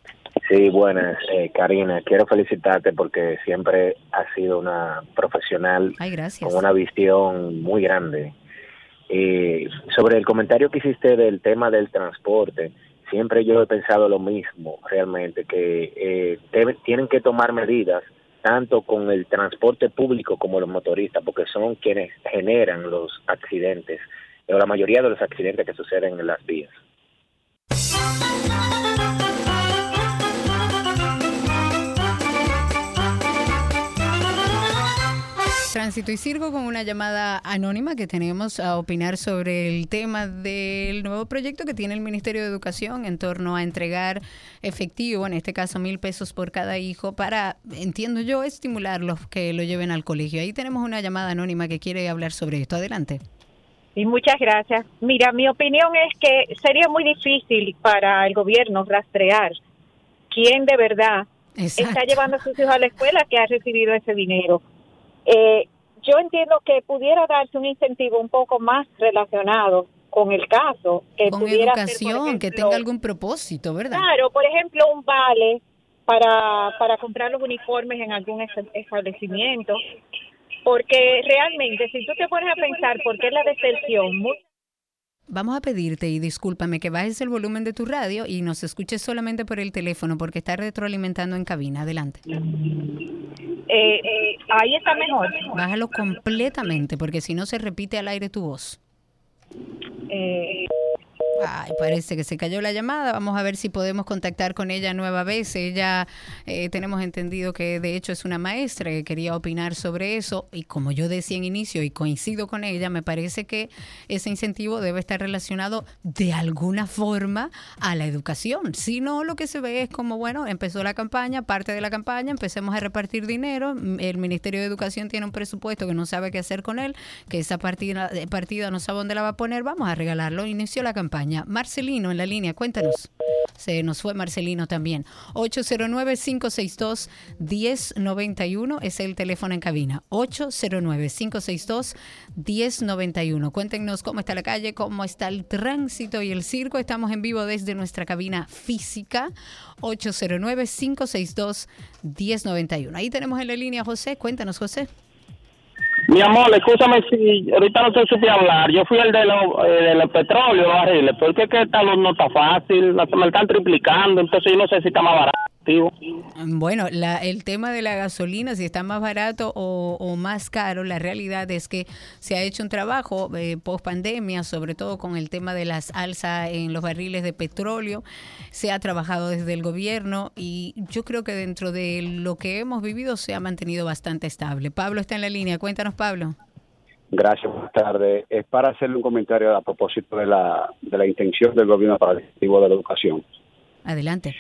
Sí, buenas, eh, Karina. Quiero felicitarte porque siempre has sido una profesional con una visión muy grande. Eh, sobre el comentario que hiciste del tema del transporte, siempre yo he pensado lo mismo, realmente, que eh, tienen que tomar medidas tanto con el transporte público como los motoristas, porque son quienes generan los accidentes, o la mayoría de los accidentes que suceden en las vías. Tránsito y Sirgo con una llamada anónima que tenemos a opinar sobre el tema del nuevo proyecto que tiene el Ministerio de Educación en torno a entregar efectivo, en este caso mil pesos por cada hijo, para, entiendo yo, estimular los que lo lleven al colegio. Ahí tenemos una llamada anónima que quiere hablar sobre esto. Adelante. Y muchas gracias. Mira, mi opinión es que sería muy difícil para el gobierno rastrear quién de verdad está llevando a sus hijos a la escuela que ha recibido ese dinero eh, yo entiendo que pudiera darse un incentivo un poco más relacionado con el caso. Que con educación, que tenga algún propósito, ¿verdad? Claro, por ejemplo, un vale para, para comprar los uniformes en algún establecimiento. Porque realmente, si tú te pones a pensar por qué la deserción, Vamos a pedirte, y discúlpame, que bajes el volumen de tu radio y nos escuches solamente por el teléfono porque está retroalimentando en cabina. Adelante. Eh, eh, ahí está mejor. Bájalo completamente porque si no se repite al aire tu voz. Eh, Ay, parece que se cayó la llamada. Vamos a ver si podemos contactar con ella nueva vez. Ella, eh, tenemos entendido que de hecho es una maestra que quería opinar sobre eso. Y como yo decía en inicio y coincido con ella, me parece que ese incentivo debe estar relacionado de alguna forma a la educación. Si no, lo que se ve es como, bueno, empezó la campaña, parte de la campaña, empecemos a repartir dinero. El Ministerio de Educación tiene un presupuesto que no sabe qué hacer con él, que esa partida, partida no sabe dónde la va a poner. Vamos a regalarlo. Inició la campaña. Marcelino en la línea, cuéntanos. Se nos fue Marcelino también. 809-562-1091 es el teléfono en cabina. 809-562-1091. Cuéntenos cómo está la calle, cómo está el tránsito y el circo. Estamos en vivo desde nuestra cabina física. 809-562-1091. Ahí tenemos en la línea José. Cuéntanos, José. Mi amor, escúchame si ahorita no te supe hablar. Yo fui el de los eh, petróleo, barriles, porque que tal no está fácil, me están triplicando, entonces yo no sé si está más barato. Bueno, la, el tema de la gasolina, si está más barato o, más caro, la realidad es que se ha hecho un trabajo eh, post pandemia, sobre todo con el tema de las alzas en los barriles de petróleo. Se ha trabajado desde el gobierno y yo creo que dentro de lo que hemos vivido se ha mantenido bastante estable. Pablo está en la línea. Cuéntanos, Pablo. Gracias, buenas tardes. Es para hacerle un comentario a propósito de la, de la intención del gobierno para el objetivo de la educación. Adelante.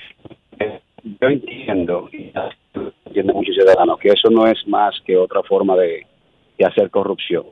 Eh, yo entiendo, y entiende muchos ciudadanos, que eso no es más que otra forma de, de hacer corrupción.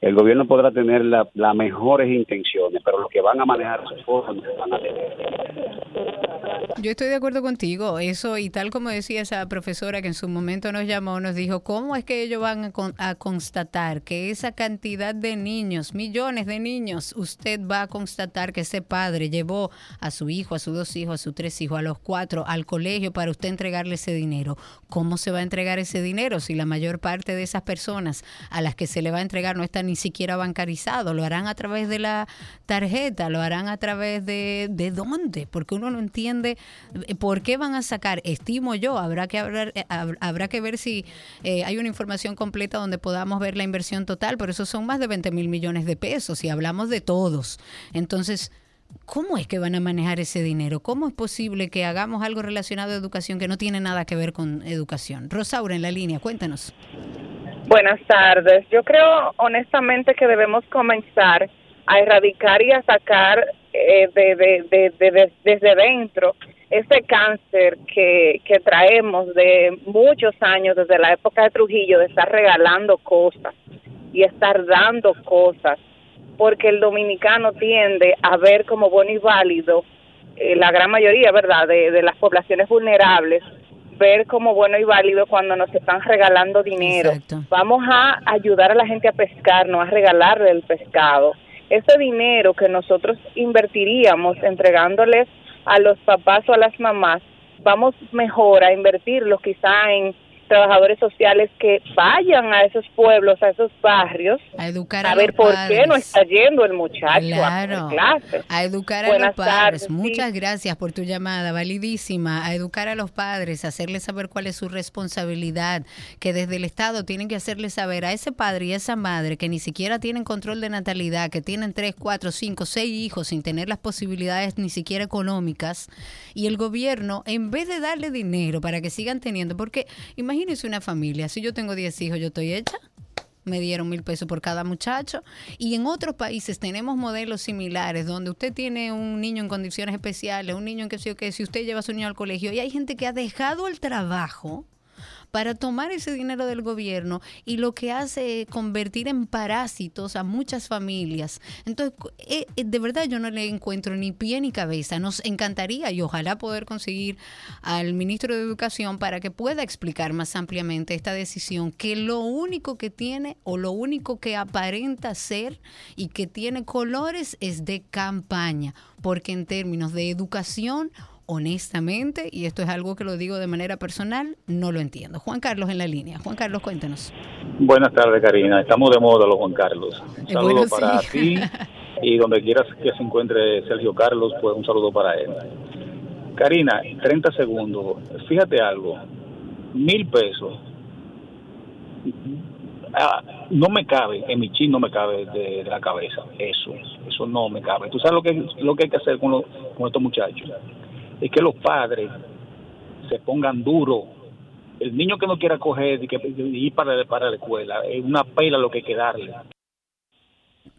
El gobierno podrá tener las mejores intenciones, pero los que van a manejar sus fondos van a tener. Yo estoy de acuerdo contigo, eso y tal como decía esa profesora que en su momento nos llamó, nos dijo, ¿cómo es que ellos van a, a constatar que esa cantidad de niños, millones de niños, usted va a constatar que ese padre llevó a su hijo, a sus dos hijos, a sus tres hijos, a los cuatro al colegio para usted entregarle ese dinero? ¿Cómo se va a entregar ese dinero si la mayor parte de esas personas a las que se le va a entregar no están ni siquiera bancarizado, lo harán a través de la tarjeta, lo harán a través de, de dónde, porque uno no entiende eh, por qué van a sacar, estimo yo, habrá que hablar, eh, habrá que ver si eh, hay una información completa donde podamos ver la inversión total, pero eso son más de 20 mil millones de pesos y hablamos de todos. Entonces, ¿Cómo es que van a manejar ese dinero? ¿Cómo es posible que hagamos algo relacionado a educación que no tiene nada que ver con educación? Rosaura, en la línea, cuéntanos. Buenas tardes. Yo creo honestamente que debemos comenzar a erradicar y a sacar eh, de, desde dentro ese cáncer que, que traemos de muchos años, desde la época de Trujillo, de estar regalando cosas y estar dando cosas, porque el dominicano tiende a ver como bueno y válido eh, la gran mayoría, ¿verdad?, de, de las poblaciones vulnerables ver como bueno y válido cuando nos están regalando dinero. Vamos a ayudar a la gente a pescar, no a regalarle el pescado. Ese dinero que nosotros invertiríamos entregándoles a los papás o a las mamás, vamos mejor a invertirlo quizá en trabajadores sociales que vayan a esos pueblos, a esos barrios, a educar a, ver por qué no está yendo el muchacho a clase. A educar a los padres. Muchas gracias por tu llamada, validísima. A educar a los padres, hacerles saber cuál es su responsabilidad, que desde el Estado tienen que hacerles saber a ese padre y a esa madre que ni siquiera tienen control de natalidad, que tienen tres, cuatro, cinco, seis hijos sin tener las posibilidades ni siquiera económicas, y el gobierno, en vez de darle dinero para que sigan teniendo, porque imagínate Una familia, si yo tengo 10 hijos, yo estoy hecha. Me dieron mil pesos por cada muchacho. Y en otros países tenemos modelos similares donde usted tiene un niño en condiciones especiales, un niño en que sé que si usted lleva a su niño al colegio y hay gente que ha dejado el trabajo para tomar ese dinero del gobierno y lo que hace es convertir en parásitos a muchas familias. Entonces, eh, eh, de verdad yo no le encuentro ni pie ni cabeza. Nos encantaría y ojalá poder conseguir al ministro de Educación para que pueda explicar más ampliamente esta decisión, que lo único que tiene o lo único que aparenta ser y que tiene colores es de campaña, porque en términos de educación honestamente, y esto es algo que lo digo de manera personal, no lo entiendo. Juan Carlos en la línea. Juan Carlos, cuéntanos. Buenas tardes, Karina. Estamos de moda los Juan Carlos. Un saludo para ti y donde quieras que se encuentre Sergio Carlos, pues un saludo para él. Karina, 30 segundos. Fíjate algo. Mil pesos. Ah, no me cabe, en mi chin no me cabe de, la cabeza. Eso, eso no me cabe. ¿Tú sabes lo que, lo que hay que hacer con, con estos muchachos? Es que los padres se pongan duros. El niño que no quiera coger y ir para, para la escuela, es una pela lo que hay que darle.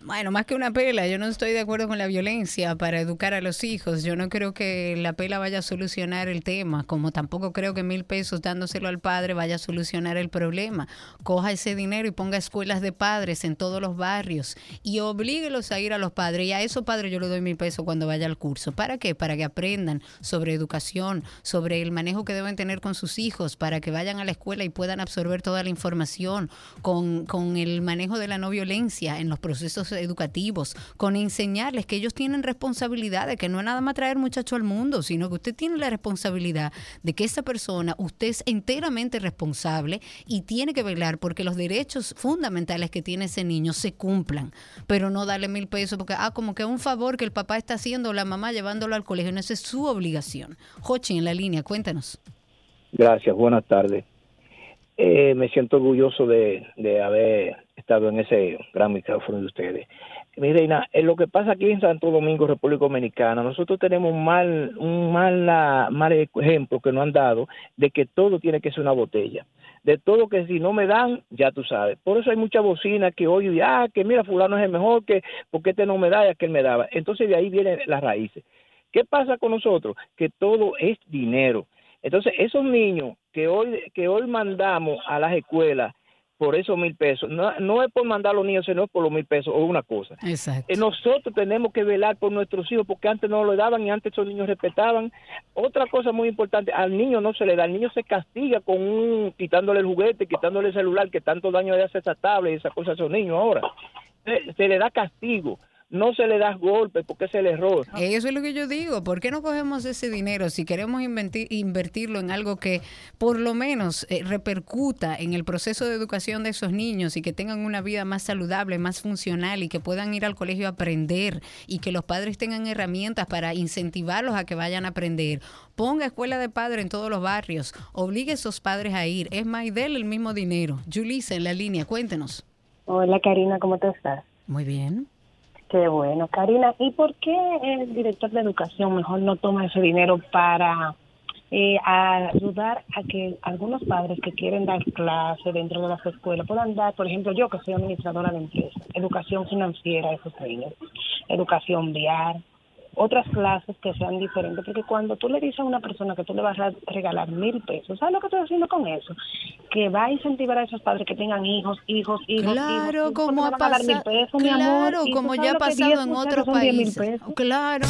Bueno, más que una pela, yo no estoy de acuerdo con la violencia para educar a los hijos. Yo no creo que la pela vaya a solucionar el tema, como tampoco creo que mil pesos dándoselo al padre vaya a solucionar el problema. Coja ese dinero y ponga escuelas de padres en todos los barrios y oblíguelos a ir a los padres. Y a esos padres yo le doy mil pesos cuando vaya al curso. ¿Para qué? Para que aprendan sobre educación, sobre el manejo que deben tener con sus hijos, para que vayan a la escuela y puedan absorber toda la información con, con el manejo de la no violencia en los procesos educativos, con enseñarles que ellos tienen responsabilidad, de que no es nada más traer muchacho al mundo, sino que usted tiene la responsabilidad de que esa persona, usted es enteramente responsable y tiene que velar porque los derechos fundamentales que tiene ese niño se cumplan, pero no darle mil pesos porque, ah, como que es un favor que el papá está haciendo la mamá llevándolo al colegio, no, esa es su obligación. Jochi, en la línea, cuéntanos. Gracias, buenas tardes. Eh, me siento orgulloso de, de haber estado en ese gran micrófono de ustedes. Mi reina, en lo que pasa aquí en Santo Domingo, República Dominicana, nosotros tenemos un mal, un mal, mal ejemplo que nos han dado de que todo tiene que ser una botella. De todo que si no me dan, ya tú sabes. Por eso hay mucha bocina que oye, ah, que mira, fulano es el mejor, que porque este no me da, ya que él me daba. Entonces de ahí vienen las raíces. ¿Qué pasa con nosotros? Que todo es dinero. Entonces, esos niños que hoy, que hoy mandamos a las escuelas por esos mil pesos. No, no es por mandar a los niños, sino por los mil pesos o una cosa. Exacto. Eh, nosotros tenemos que velar por nuestros hijos porque antes no lo daban y antes esos niños respetaban. Otra cosa muy importante, al niño no se le da, al niño se castiga con un, quitándole el juguete, quitándole el celular, que tanto daño le hace esa tablet y esas cosas a esos niños ahora. se le da castigo no se le da golpe porque es el error. Eso es lo que yo digo. ¿Por qué no cogemos ese dinero si queremos invertirlo en algo que por lo menos eh, repercuta en el proceso de educación de esos niños y que tengan una vida más saludable, más funcional y que puedan ir al colegio a aprender y que los padres tengan herramientas para incentivarlos a que vayan a aprender? Ponga escuela de padre en todos los barrios, obligue a esos padres a ir. Es más, el mismo dinero. Julissa, en la línea, cuéntenos. Hola Karina, ¿cómo te estás? Muy bien. Qué bueno, Karina. ¿Y por qué el director de educación mejor no toma ese dinero para eh, ayudar a que algunos padres que quieren dar clase dentro de las escuelas puedan dar, por ejemplo, yo que soy administradora de empresa, educación financiera a esos niños, educación vial, otras clases que sean diferentes, porque cuando tú le dices a una persona que tú le vas a regalar mil pesos, ¿sabes lo que estoy haciendo con eso? Que va a incentivar a esos padres que tengan hijos, hijos, hijos. Claro, como ha pasado. Claro, como ya ha pasado en otros países. Claro.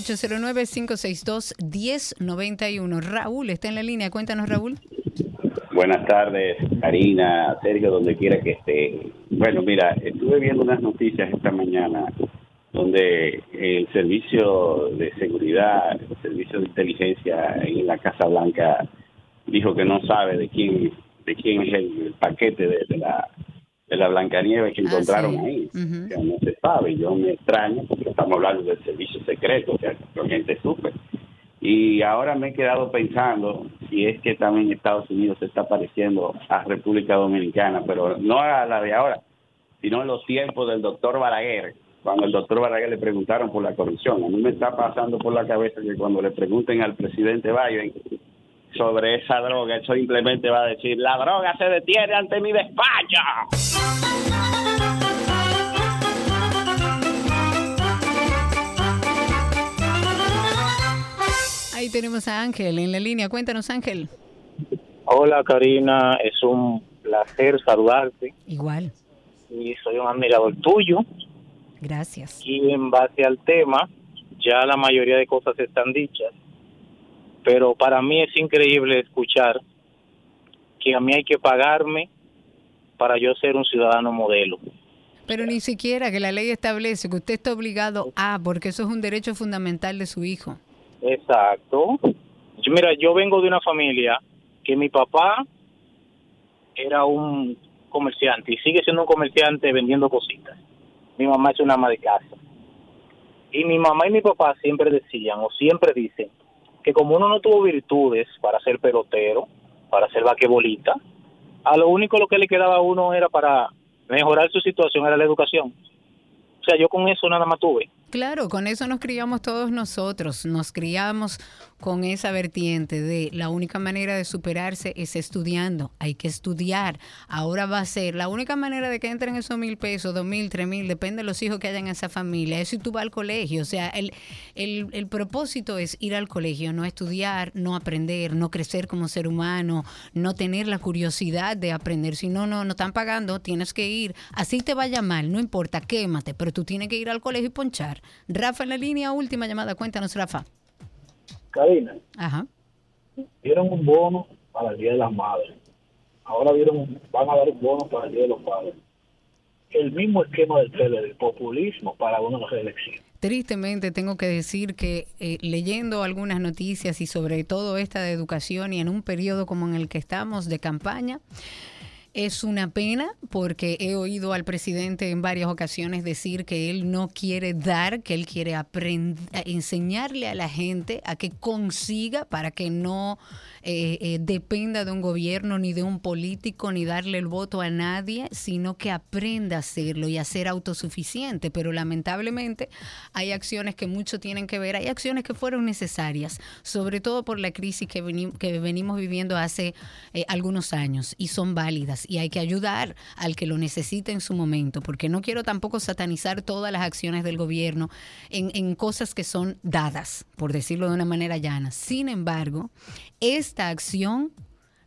...809-562-1091... Raúl está en la línea. Cuéntanos, Raúl. Buenas tardes, Karina, Sergio, donde quiera que esté. Bueno, mira, estuve viendo unas noticias esta mañana donde el servicio de seguridad, el servicio de inteligencia en la Casa Blanca dijo que no sabe de quién de quién es el, paquete de, la de la Blancanieves que ah, encontraron ahí. O sea, no se sabe. Yo me extraño porque estamos hablando del servicio secreto, o sea, que gente supe. Y ahora me he quedado pensando si es que también Estados Unidos se está pareciendo a República Dominicana, pero no a la de ahora, sino en los tiempos del doctor Balaguer, cuando el doctor Balaguer le preguntaron por la corrupción. A mí me está pasando por la cabeza que cuando le pregunten al presidente Biden sobre esa droga, eso simplemente va a decir, la droga se detiene ante mi despacho. Ahí tenemos a Ángel en la línea. Cuéntanos, Ángel. Hola, Karina. Es un placer saludarte. Igual. Y soy un admirador tuyo. Gracias. Y en base al tema, ya la mayoría de cosas están dichas. Pero para mí es increíble escuchar que a mí hay que pagarme para yo ser un ciudadano modelo. Pero ni siquiera que la ley establece que usted está obligado a, porque eso es un derecho fundamental de su hijo. Exacto. Mira, yo vengo de una familia que mi papá era un comerciante y sigue siendo un comerciante vendiendo cositas. Mi mamá es una ama de casa. Y mi mamá y mi papá siempre decían o siempre dicen que como uno no tuvo virtudes para ser pelotero, para ser vaquebolita, a lo único lo que le quedaba a uno era para mejorar su situación, era la educación. O sea, yo con eso nada más tuve. Claro, con eso nos criamos todos nosotros, nos criamos con esa vertiente de la única manera de superarse es estudiando, hay que estudiar, ahora va a ser, la única manera de que entren esos mil pesos, dos mil, tres mil, depende de los hijos que hayan en esa familia, eso si tú vas al colegio, o sea, el, el, el propósito es ir al colegio, no estudiar, no aprender, no crecer como ser humano, no tener la curiosidad de aprender, si no, no, no están pagando, tienes que ir, así te vaya mal, no importa, quémate, pero tú tienes que ir al colegio y ponchar. Rafa en la línea, última llamada. Cuéntanos, Rafa. Karina. Ajá. Dieron un bono para el Día de las Madres. Ahora dieron, van a dar un bono para el Día de los Padres. El mismo esquema del PLD, el populismo para una reelección. Tristemente tengo que decir que eh, leyendo algunas noticias y sobre todo esta de educación y en un periodo como en el que estamos de campaña, es una pena porque he oído al presidente en varias ocasiones decir que él no quiere dar, que él quiere aprender, enseñarle a la gente a que consiga para que no eh, eh, dependa de un gobierno ni de un político ni darle el voto a nadie, sino que aprenda a hacerlo y a ser autosuficiente. Pero lamentablemente hay acciones que mucho tienen que ver, hay acciones que fueron necesarias, sobre todo por la crisis que, que venimos viviendo hace eh, algunos años y son válidas y hay que ayudar al que lo necesite en su momento, porque no quiero tampoco satanizar todas las acciones del gobierno en, cosas que son dadas, por decirlo de una manera llana. Sin embargo, esta acción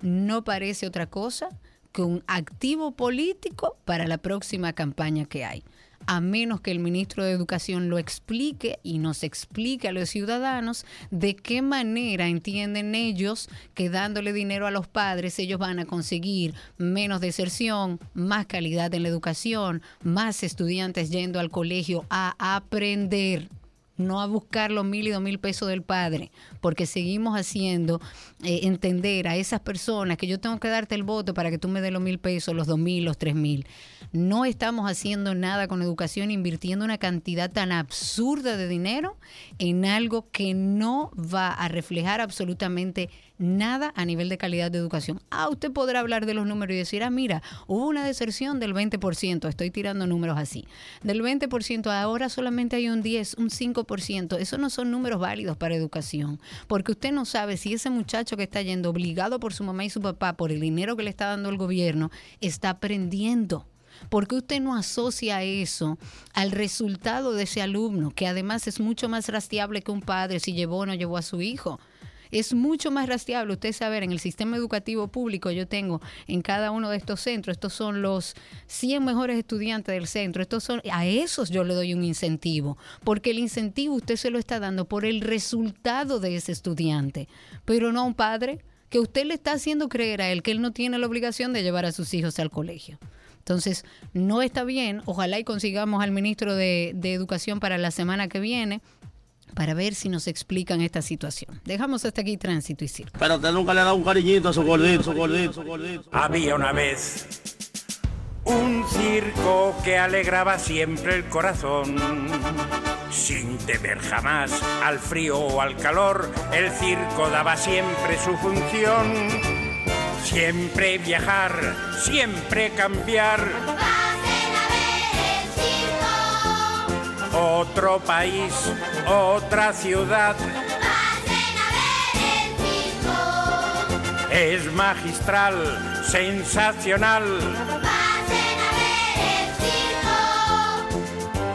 no parece otra cosa que un activo político para la próxima campaña que hay a menos que el ministro de Educación lo explique y nos explique a los ciudadanos de qué manera entienden ellos que dándole dinero a los padres ellos van a conseguir menos deserción, más calidad en la educación, más estudiantes yendo al colegio a aprender no a buscar los mil y dos mil pesos del padre, porque seguimos haciendo eh, entender a esas personas que yo tengo que darte el voto para que tú me des los mil pesos, los dos mil, los tres mil. No estamos haciendo nada con educación, invirtiendo una cantidad tan absurda de dinero en algo que no va a reflejar absolutamente nada a nivel de calidad de educación. Ah, usted podrá hablar de los números y decir, ah, mira, hubo una deserción del 20%, estoy tirando números así. Del 20% ahora solamente hay un 10, un 5%. Esos no son números válidos para educación, porque usted no sabe si ese muchacho que está yendo obligado por su mamá y su papá, por el dinero que le está dando el gobierno, está aprendiendo. porque usted no asocia eso al resultado de ese alumno, que además es mucho más rastreable que un padre si llevó o no llevó a su hijo? Es mucho más rastreable. Usted saber, en el sistema educativo público yo tengo en cada uno de estos centros, estos son los 100 mejores estudiantes del centro, estos son, a esos yo le doy un incentivo, porque el incentivo usted se lo está dando por el resultado de ese estudiante, pero no a un padre que usted le está haciendo creer a él que él no tiene la obligación de llevar a sus hijos al colegio. Entonces, no está bien. Ojalá y consigamos al ministro de, de Educación para la semana que viene para ver si nos explican esta situación. Dejamos hasta aquí tránsito y circo. Pero usted nunca le ha dado un cariñito a su gordito, su gordito, su gordito. Había una vez un circo que alegraba siempre el corazón. Sin temer jamás al frío o al calor, el circo daba siempre su función. Siempre viajar, siempre cambiar otro país, otra ciudad. Es magistral, sensacional.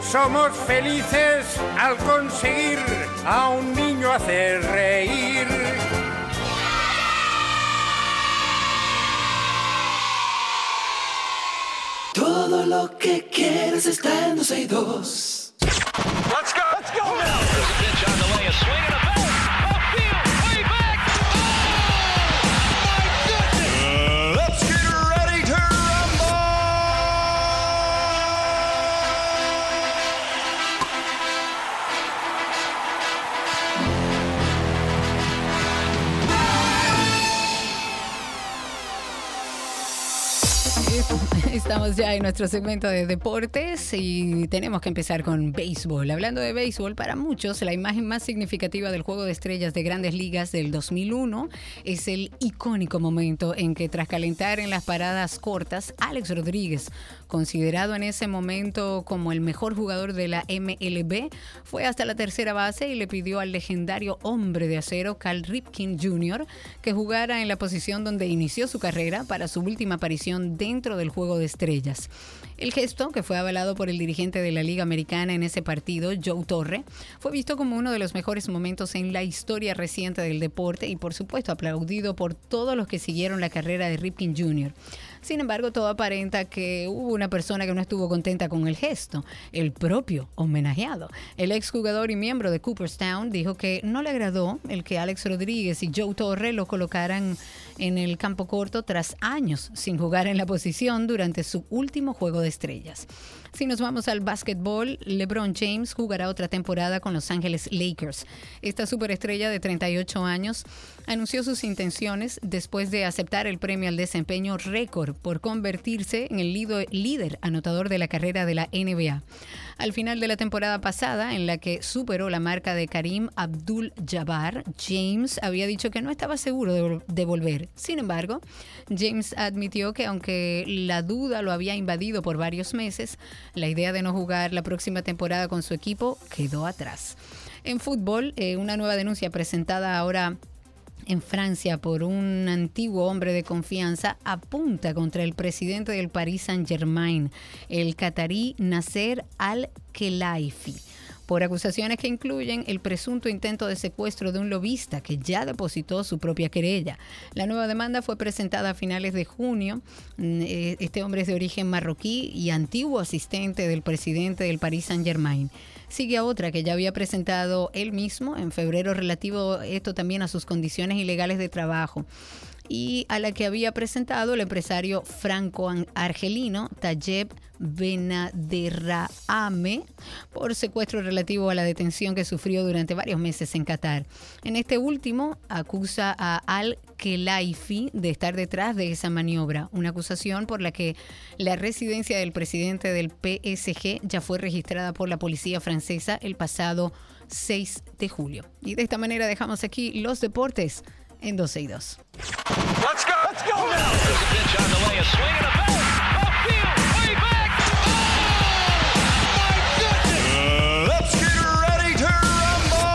Somos felices al conseguir a un niño hacer reír. Todo lo que quieres está en 12 y 2. Let's go, let's go now. There's a pitch on the a swing and a Estamos ya en nuestro segmento de deportes y tenemos que empezar con béisbol. Hablando de béisbol, para muchos la imagen más significativa del juego de estrellas de grandes ligas del 2001 es el icónico momento en que tras calentar en las paradas cortas, Alex Rodríguez, considerado en ese momento como el mejor jugador de la MLB, fue hasta la tercera base y le pidió al legendario hombre de acero Cal Ripken Jr. que jugara en la posición donde inició su carrera para su última aparición dentro del juego de estrellas. El gesto, que fue avalado por el dirigente de la Liga Americana en ese partido, Joe Torre, fue visto como uno de los mejores momentos en la historia reciente del deporte y por supuesto aplaudido por todos los que siguieron la carrera de Ripken Jr. Sin embargo, todo aparenta que hubo una persona que no estuvo contenta con el gesto, el propio homenajeado. El exjugador y miembro de Cooperstown dijo que no le agradó el que Alex Rodríguez y Joe Torre lo colocaran en el campo corto tras años sin jugar en la posición durante su último juego de estrellas. Si nos vamos al básquetbol, LeBron James jugará otra temporada con Los Ángeles Lakers. Esta superestrella de 38 años anunció sus intenciones después de aceptar el premio al desempeño récord por convertirse en el líder anotador de la carrera de la NBA. Al final de la temporada pasada, en la que superó la marca de Karim Abdul-Jabbar, James había dicho que no estaba seguro de, volver. Sin embargo, James admitió que aunque la duda lo había invadido por varios meses, la idea de no jugar la próxima temporada con su equipo quedó atrás. En fútbol, eh, una nueva denuncia presentada ahora en Francia por un antiguo hombre de confianza apunta contra el presidente del Paris Saint-Germain, el catarí Nasser Al-Khelaifi por acusaciones que incluyen el presunto intento de secuestro de un lobista que ya depositó su propia querella. La nueva demanda fue presentada a finales de junio. Mm, eh, este hombre es de origen marroquí y antiguo asistente del presidente del Paris Saint-Germain sigue a otra que ya había presentado él mismo en febrero relativo esto también a sus condiciones ilegales de trabajo y a la que había presentado el empresario franco-argelino Tayeb Benaderrahame por secuestro relativo a la detención que sufrió durante varios meses en Qatar. En este último acusa a Al-Khelaifi de estar detrás de esa maniobra, una acusación por la que la residencia del presidente del PSG ya fue registrada por la policía francesa el pasado 6 de julio. Y de esta manera dejamos aquí los deportes en 12 y 2. There's a pitch on the way, a swing and a bat. Off way back. My goodness. let's get ready to rumble.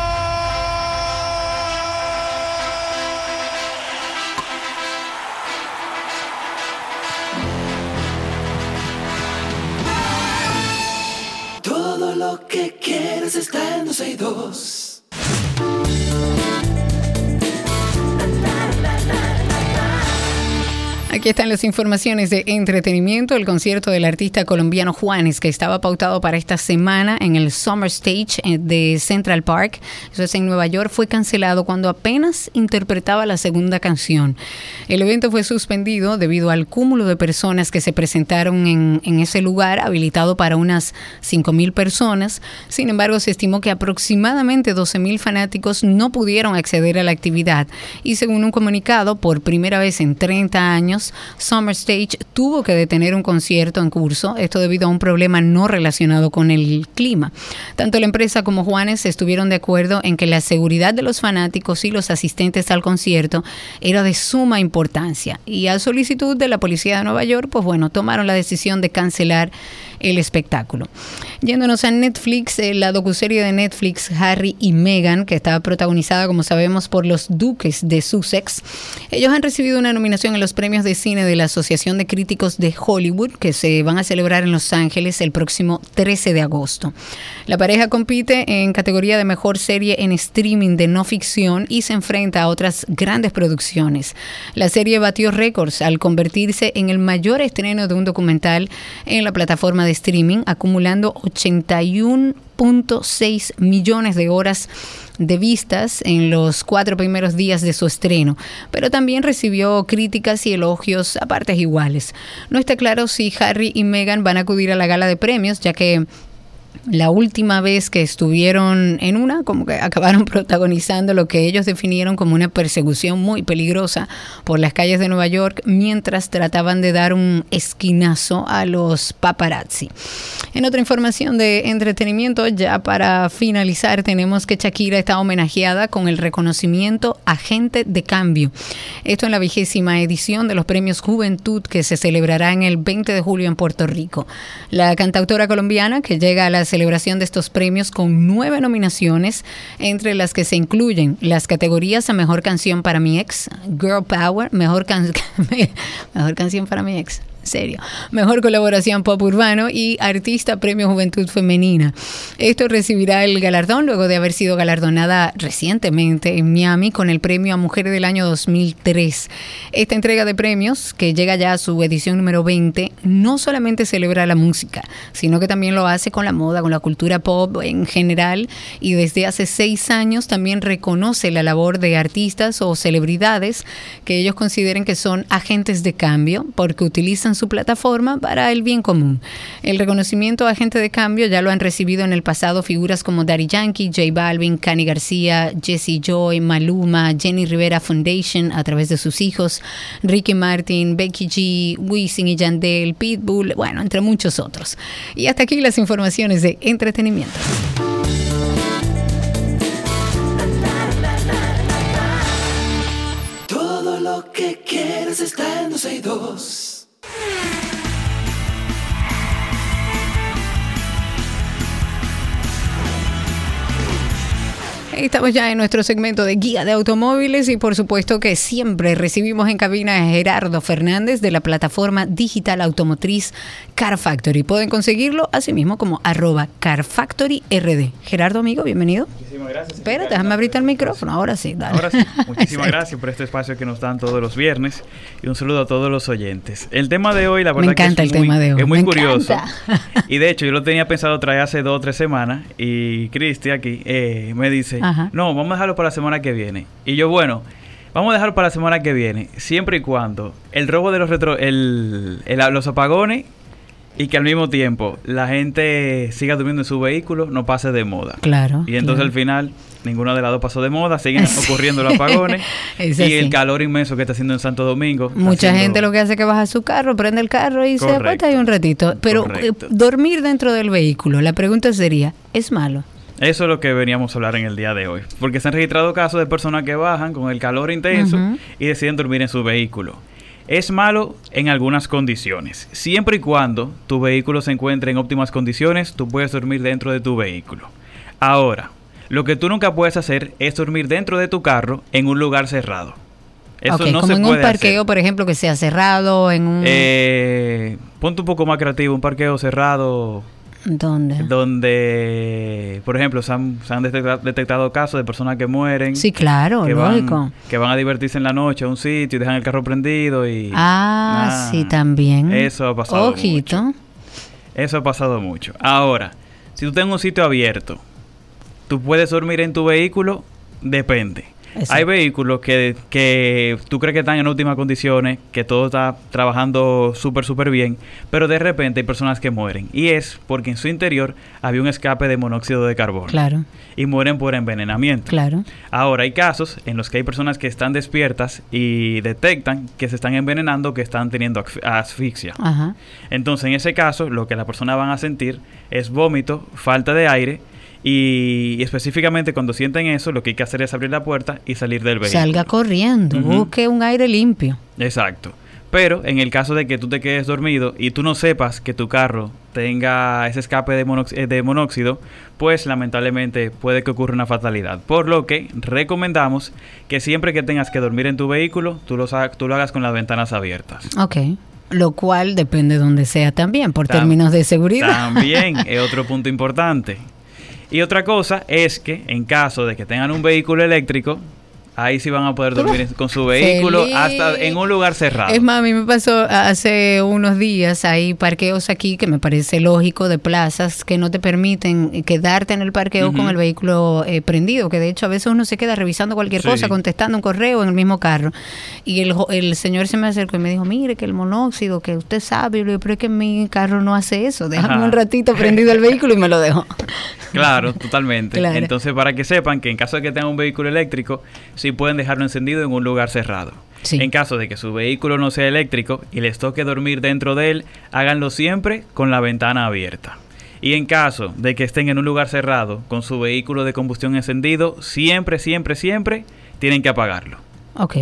Todo lo que quieres está en 12 y 2. Aquí están las informaciones de entretenimiento. El concierto del artista colombiano Juanes, que estaba pautado para esta semana en el Summer Stage eh, de Central Park, eso es en Nueva York, fue cancelado cuando apenas interpretaba la segunda canción. El evento fue suspendido debido al cúmulo de personas que se presentaron en, en ese lugar, habilitado para unas 5.000 personas. Sin embargo, se estimó que aproximadamente 12.000 fanáticos no pudieron acceder a la actividad. Y según un comunicado, por primera vez en 30 años, Summer Stage tuvo que detener un concierto en curso, esto debido a un problema no relacionado con el clima. Tanto la empresa como Juanes estuvieron de acuerdo en que la seguridad de los fanáticos y los asistentes al concierto era de suma importancia y a solicitud de la policía de Nueva York, pues bueno, tomaron la decisión de cancelar el espectáculo. Yéndonos a Netflix, eh, la docuserie de Netflix Harry y Meghan, que estaba protagonizada, como sabemos, por los duques de Sussex, ellos han recibido una nominación en los premios de Cine de la Asociación de Críticos de Hollywood, que se van a celebrar en Los Ángeles el próximo 13 de agosto. La pareja compite en categoría de mejor serie en streaming de no ficción y se enfrenta a otras grandes producciones. La serie batió récords al convertirse en el mayor estreno de un documental en la plataforma de streaming, acumulando 81.6 millones de horas de vistas en los cuatro primeros días de su estreno, pero también recibió críticas y elogios a partes iguales. No está claro si Harry y Meghan van a acudir a la gala de premios, ya que la última vez que estuvieron en una, como que acabaron protagonizando lo que ellos definieron como una persecución muy peligrosa por las calles de Nueva York mientras trataban de dar un esquinazo a los paparazzi. En otra información de entretenimiento, ya para finalizar, tenemos que Shakira está homenajeada con el reconocimiento Agente de Cambio. Esto en la vigésima edición de los premios Juventud que se celebrará en el 20 de julio en Puerto Rico. La cantautora colombiana que llega a la celebración de estos premios con nueve nominaciones, entre las que se incluyen las categorías a Mejor Canción para mi ex, Girl Power, Mejor, mejor Canción para mi ex, serio. Mejor colaboración pop urbano y artista premio Juventud Femenina. Esto recibirá el galardón luego de haber sido galardonada recientemente en Miami con el premio a Mujer del año 2003. Esta entrega de premios, que llega ya a su edición número 20, no solamente celebra la música, sino que también lo hace con la moda, con la cultura pop en general y desde hace seis años también reconoce la labor de artistas o celebridades que ellos consideren que son agentes de cambio porque utilizan su plataforma para el bien común. El reconocimiento a agente de cambio ya lo han recibido en el pasado figuras como Daddy Yankee, J Balvin, Cani García, Jesse Joy, Maluma, Jenny Rivera Foundation a través de sus hijos, Ricky Martin, Becky G, Wisin y Yandel, Pitbull, bueno, entre muchos otros. Y hasta aquí las informaciones de entretenimiento. Todo lo que quieres está en 2. Estamos ya en nuestro segmento de guía de automóviles y por supuesto que siempre recibimos en cabina a Gerardo Fernández de la plataforma digital automotriz Car Factory. Pueden conseguirlo así mismo como arroba Car Factory RD. Gerardo, amigo, bienvenido. Muchísimas gracias. Espérate, déjame abrirte el micrófono. Ahora sí, dale. Ahora sí. Muchísimas gracias por este espacio que nos dan todos los viernes y un saludo a todos los oyentes. El tema de hoy, la verdad Me encanta que es el muy, tema de hoy. es muy Me curioso. encanta. Y de hecho, yo lo tenía pensado traer hace dos o tres semanas y Cristi aquí eh, me dice, Ajá. no, vamos a dejarlo para la semana que viene. Y yo, bueno, vamos a dejarlo para la semana que viene, siempre y cuando el robo de los retro, el, el- los apagones y que al mismo tiempo la gente siga durmiendo en su vehículo, no pase de moda. Claro, Y entonces claro. al final, ninguna de las dos pasó de moda, siguen Sí. ocurriendo los apagones Es y el calor inmenso que está haciendo en Santo Domingo. Mucha haciendo- gente lo que hace es que baja su carro, prende el carro y se acuesta ahí un ratito. Pero eh, dormir dentro del vehículo, la pregunta sería, ¿es malo? Eso es lo que veníamos a hablar en el día de hoy. Porque se han registrado casos de personas que bajan con el calor intenso y deciden dormir en su vehículo. Es malo en algunas condiciones. Siempre y cuando tu vehículo se encuentre en óptimas condiciones, tú puedes dormir dentro de tu vehículo. Ahora, lo que tú nunca puedes hacer es dormir dentro de tu carro en un lugar cerrado. Eso Ok, no como se en un hacer. parqueo, por ejemplo, que sea cerrado, en un... Eh, ponte un poco más creativo, un parqueo cerrado ¿Dónde? donde, por ejemplo, se han, se han detecta- detectado casos de personas que mueren. Sí, claro, que lógico. Van, que van a divertirse en la noche a un sitio y dejan el carro prendido y... Ah, sí, también. Eso ha pasado Ojito. Eso ha pasado mucho. Ahora, si tú tienes un sitio abierto, tú puedes dormir en tu vehículo, depende. Exacto. Hay vehículos que, que tú crees que están en óptimas condiciones, que todo está trabajando súper, súper bien, pero de repente hay personas que mueren. Y es porque en su interior había un escape de monóxido de carbono. Claro, Y mueren por envenenamiento. claro. Ahora, hay casos en los que hay personas que están despiertas y detectan que se están envenenando, que están teniendo asf- asfixia. Ajá. Entonces, en ese caso, lo que las personas van a sentir es vómito, falta de aire y, específicamente cuando sienten eso, lo que hay que hacer es abrir la puerta y salir del vehículo. Salga corriendo, busque un aire limpio. Exacto. Pero en el caso de que tú te quedes dormido y tú no sepas que tu carro tenga ese escape de, eh, de monóxido, pues lamentablemente puede que ocurra una fatalidad. Por lo que recomendamos que siempre que tengas que dormir en tu vehículo, tú lo, tú lo hagas con las ventanas abiertas. Ok lo cual depende de donde sea también, por términos de seguridad. También es otro punto importante. Y otra cosa es que en caso de que tengan un vehículo eléctrico, Ahí sí van a poder dormir con su vehículo hasta en un lugar cerrado. Es más, a mí me pasó hace unos días, hay parqueos aquí que me parece lógico de plazas que no te permiten quedarte en el parqueo con el vehículo eh, prendido, que de hecho a veces uno se queda revisando cualquier cosa, contestando un correo en el mismo carro. Y el, el señor se me acercó y me dijo, mire que el monóxido, que usted sabe, pero es que mi carro no hace eso, déjame un ratito prendido el vehículo y me lo dejo. Claro, totalmente. Entonces, para que sepan que en caso de que tengan un vehículo eléctrico, sí pueden dejarlo encendido en un lugar cerrado. En caso de que su vehículo no sea eléctrico y les toque dormir dentro de él, háganlo siempre con la ventana abierta. Y en caso de que estén en un lugar cerrado con su vehículo de combustión encendido, siempre, siempre, siempre tienen que apagarlo. Ok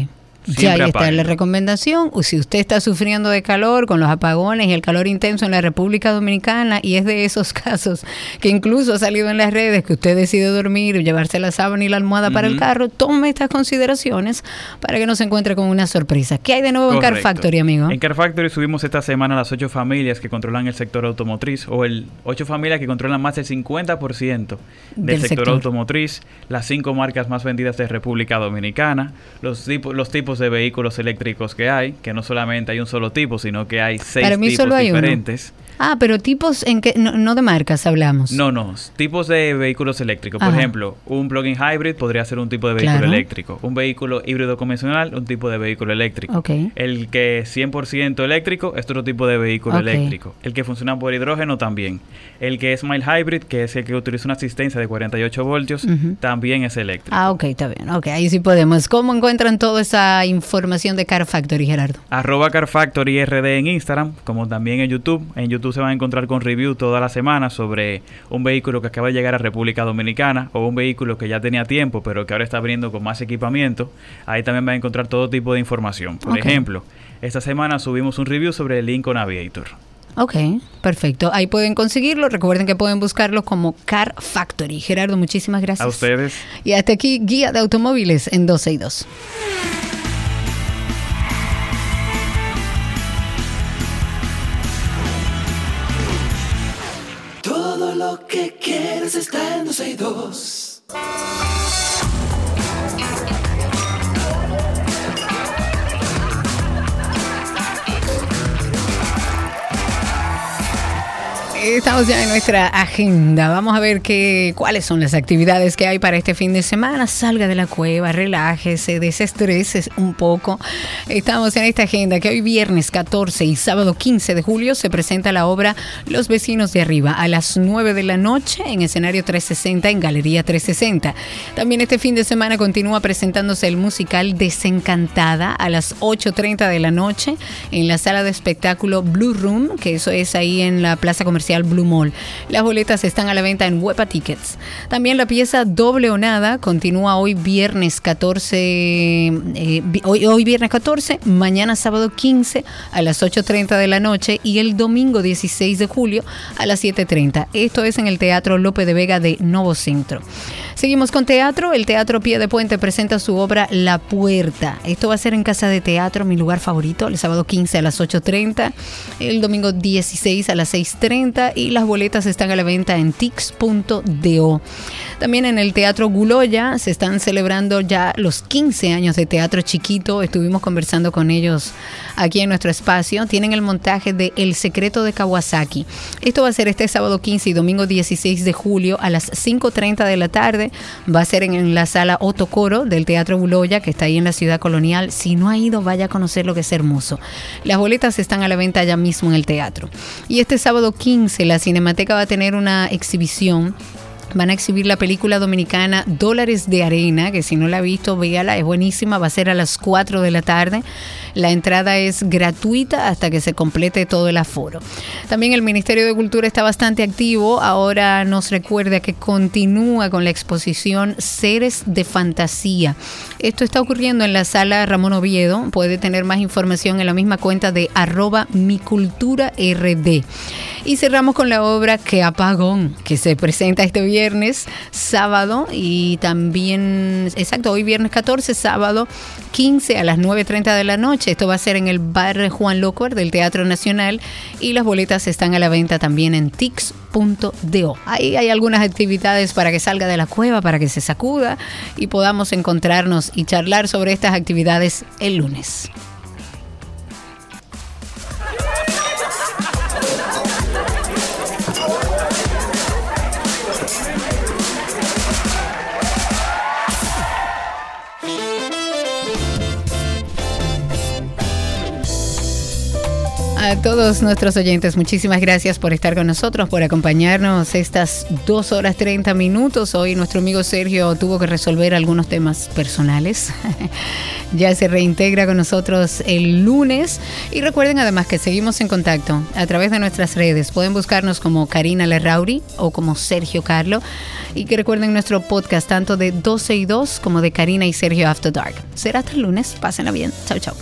ya ahí está la recomendación. Si usted está sufriendo de calor con los apagones y el calor intenso en la República Dominicana y es de esos casos que incluso ha salido en las redes que usted decide dormir llevarse la sábana y la almohada para el carro, tome estas consideraciones para que no se encuentre con una sorpresa. ¿Qué hay de nuevo en Car Factory, amigo? En Car Factory subimos esta semana las ocho familias que controlan el sector automotriz o el ocho familias que controlan más del 50% del, sector, automotriz, las cinco marcas más vendidas de República Dominicana, los, tipos los tipos de vehículos eléctricos que hay, que no solamente hay un solo tipo, sino que hay seis tipos diferentes. Ah, pero tipos en que no, de marcas hablamos. No, no, tipos de vehículos eléctricos. Por ejemplo, un plug-in hybrid podría ser un tipo de vehículo eléctrico. Un vehículo híbrido convencional, un tipo de vehículo eléctrico. El que es 100% eléctrico es otro tipo de vehículo eléctrico. El que funciona por hidrógeno también. El que es mild hybrid, que es el que utiliza una asistencia de 48 voltios, también es eléctrico. Ah, ok, está bien. Ok, ahí sí podemos. ¿Cómo encuentran toda esa información de Car Factory, Gerardo? Arroba Car Factory RD en Instagram, como también en YouTube. En YouTube se van a encontrar con review toda la semana sobre un vehículo que acaba de llegar a República Dominicana o un vehículo que ya tenía tiempo pero que ahora está abriendo con más equipamiento. Ahí también van a encontrar todo tipo de información. Por ejemplo, esta semana subimos un review sobre el Lincoln Aviator. Ok, perfecto. Ahí pueden conseguirlo. Recuerden que pueden buscarlo como Car Factory. Gerardo, muchísimas gracias. A ustedes. Y hasta aquí, guía de automóviles en 12 y 2. Que quieres está en 12 y 2. Estamos ya en nuestra agenda. Vamos a ver qué, cuáles son las actividades que hay para este fin de semana. Salga de la cueva, relájese, desestrese un poco. Estamos en esta agenda que hoy viernes 14 y sábado 15 de julio se presenta la obra Los vecinos de arriba a las 9 de la noche en escenario 360 en Galería 360. También este fin de semana continúa presentándose el musical Desencantada a las 8.30 de la noche en la sala de espectáculo Blue Room, que eso es ahí en la Plaza Comercial Blue Mall. Las boletas están a la venta en Huepa Tickets. También la pieza Doble o continúa hoy viernes 14, eh, hoy, hoy viernes 14, mañana sábado 15 a las 8.30 de la noche y el domingo 16 de julio a las 7.30. Esto es en el Teatro Lope de Vega de Novo Centro. Seguimos con teatro. El Teatro Pie de Puente presenta su obra La Puerta. Esto va a ser en Casa de Teatro, mi lugar favorito, el sábado 15 a las 8.30, el domingo 16 a las 6.30 y las boletas están a la venta en tix.do. También en el Teatro Guloya se están celebrando ya los 15 años de Teatro Chiquito. Estuvimos conversando con ellos aquí en nuestro espacio. Tienen el montaje de El Secreto de Kawasaki. Esto va a ser este sábado 15 y domingo 16 de julio a las 5.30 de la tarde. Va a ser en la sala Otto Coro del Teatro Buloya, que está ahí en la ciudad colonial. Si no ha ido, vaya a conocer lo que es hermoso. Las boletas están a la venta allá mismo en el teatro. Y este sábado 15 la Cinemateca va a tener una exhibición van a exhibir la película dominicana Dólares de Arena, que si no la ha visto, véala, es buenísima, va a ser a las 4 de la tarde. La entrada es gratuita hasta que se complete todo el aforo. También el Ministerio de Cultura está bastante activo. Ahora nos recuerda que continúa con la exposición Seres de Fantasía. Esto está ocurriendo en la sala Ramón Oviedo. Puede tener más información en la misma cuenta de arroba. Y cerramos con la obra Que Apagón, que se presenta este viernes, sábado y también, exacto, hoy viernes 14, sábado 15 a las 9.30 de la noche. Esto va a ser en el bar Juan Locor del Teatro Nacional y las boletas están a la venta también en tix.do. Ahí hay algunas actividades para que salga de la cueva, para que se sacuda y podamos encontrarnos y charlar sobre estas actividades el lunes. A todos nuestros oyentes, muchísimas gracias por estar con nosotros, por acompañarnos estas dos horas 30 minutos. Hoy nuestro amigo Sergio tuvo que resolver algunos temas personales. ya se reintegra con nosotros el lunes. Y recuerden además que seguimos en contacto a través de nuestras redes. Pueden buscarnos como Karina Lerrauri o como Sergio Carlo. Y que recuerden nuestro podcast tanto de 12 y 2 como de Karina y Sergio After Dark. Será hasta el lunes. Pásenla bien. Chao, chao.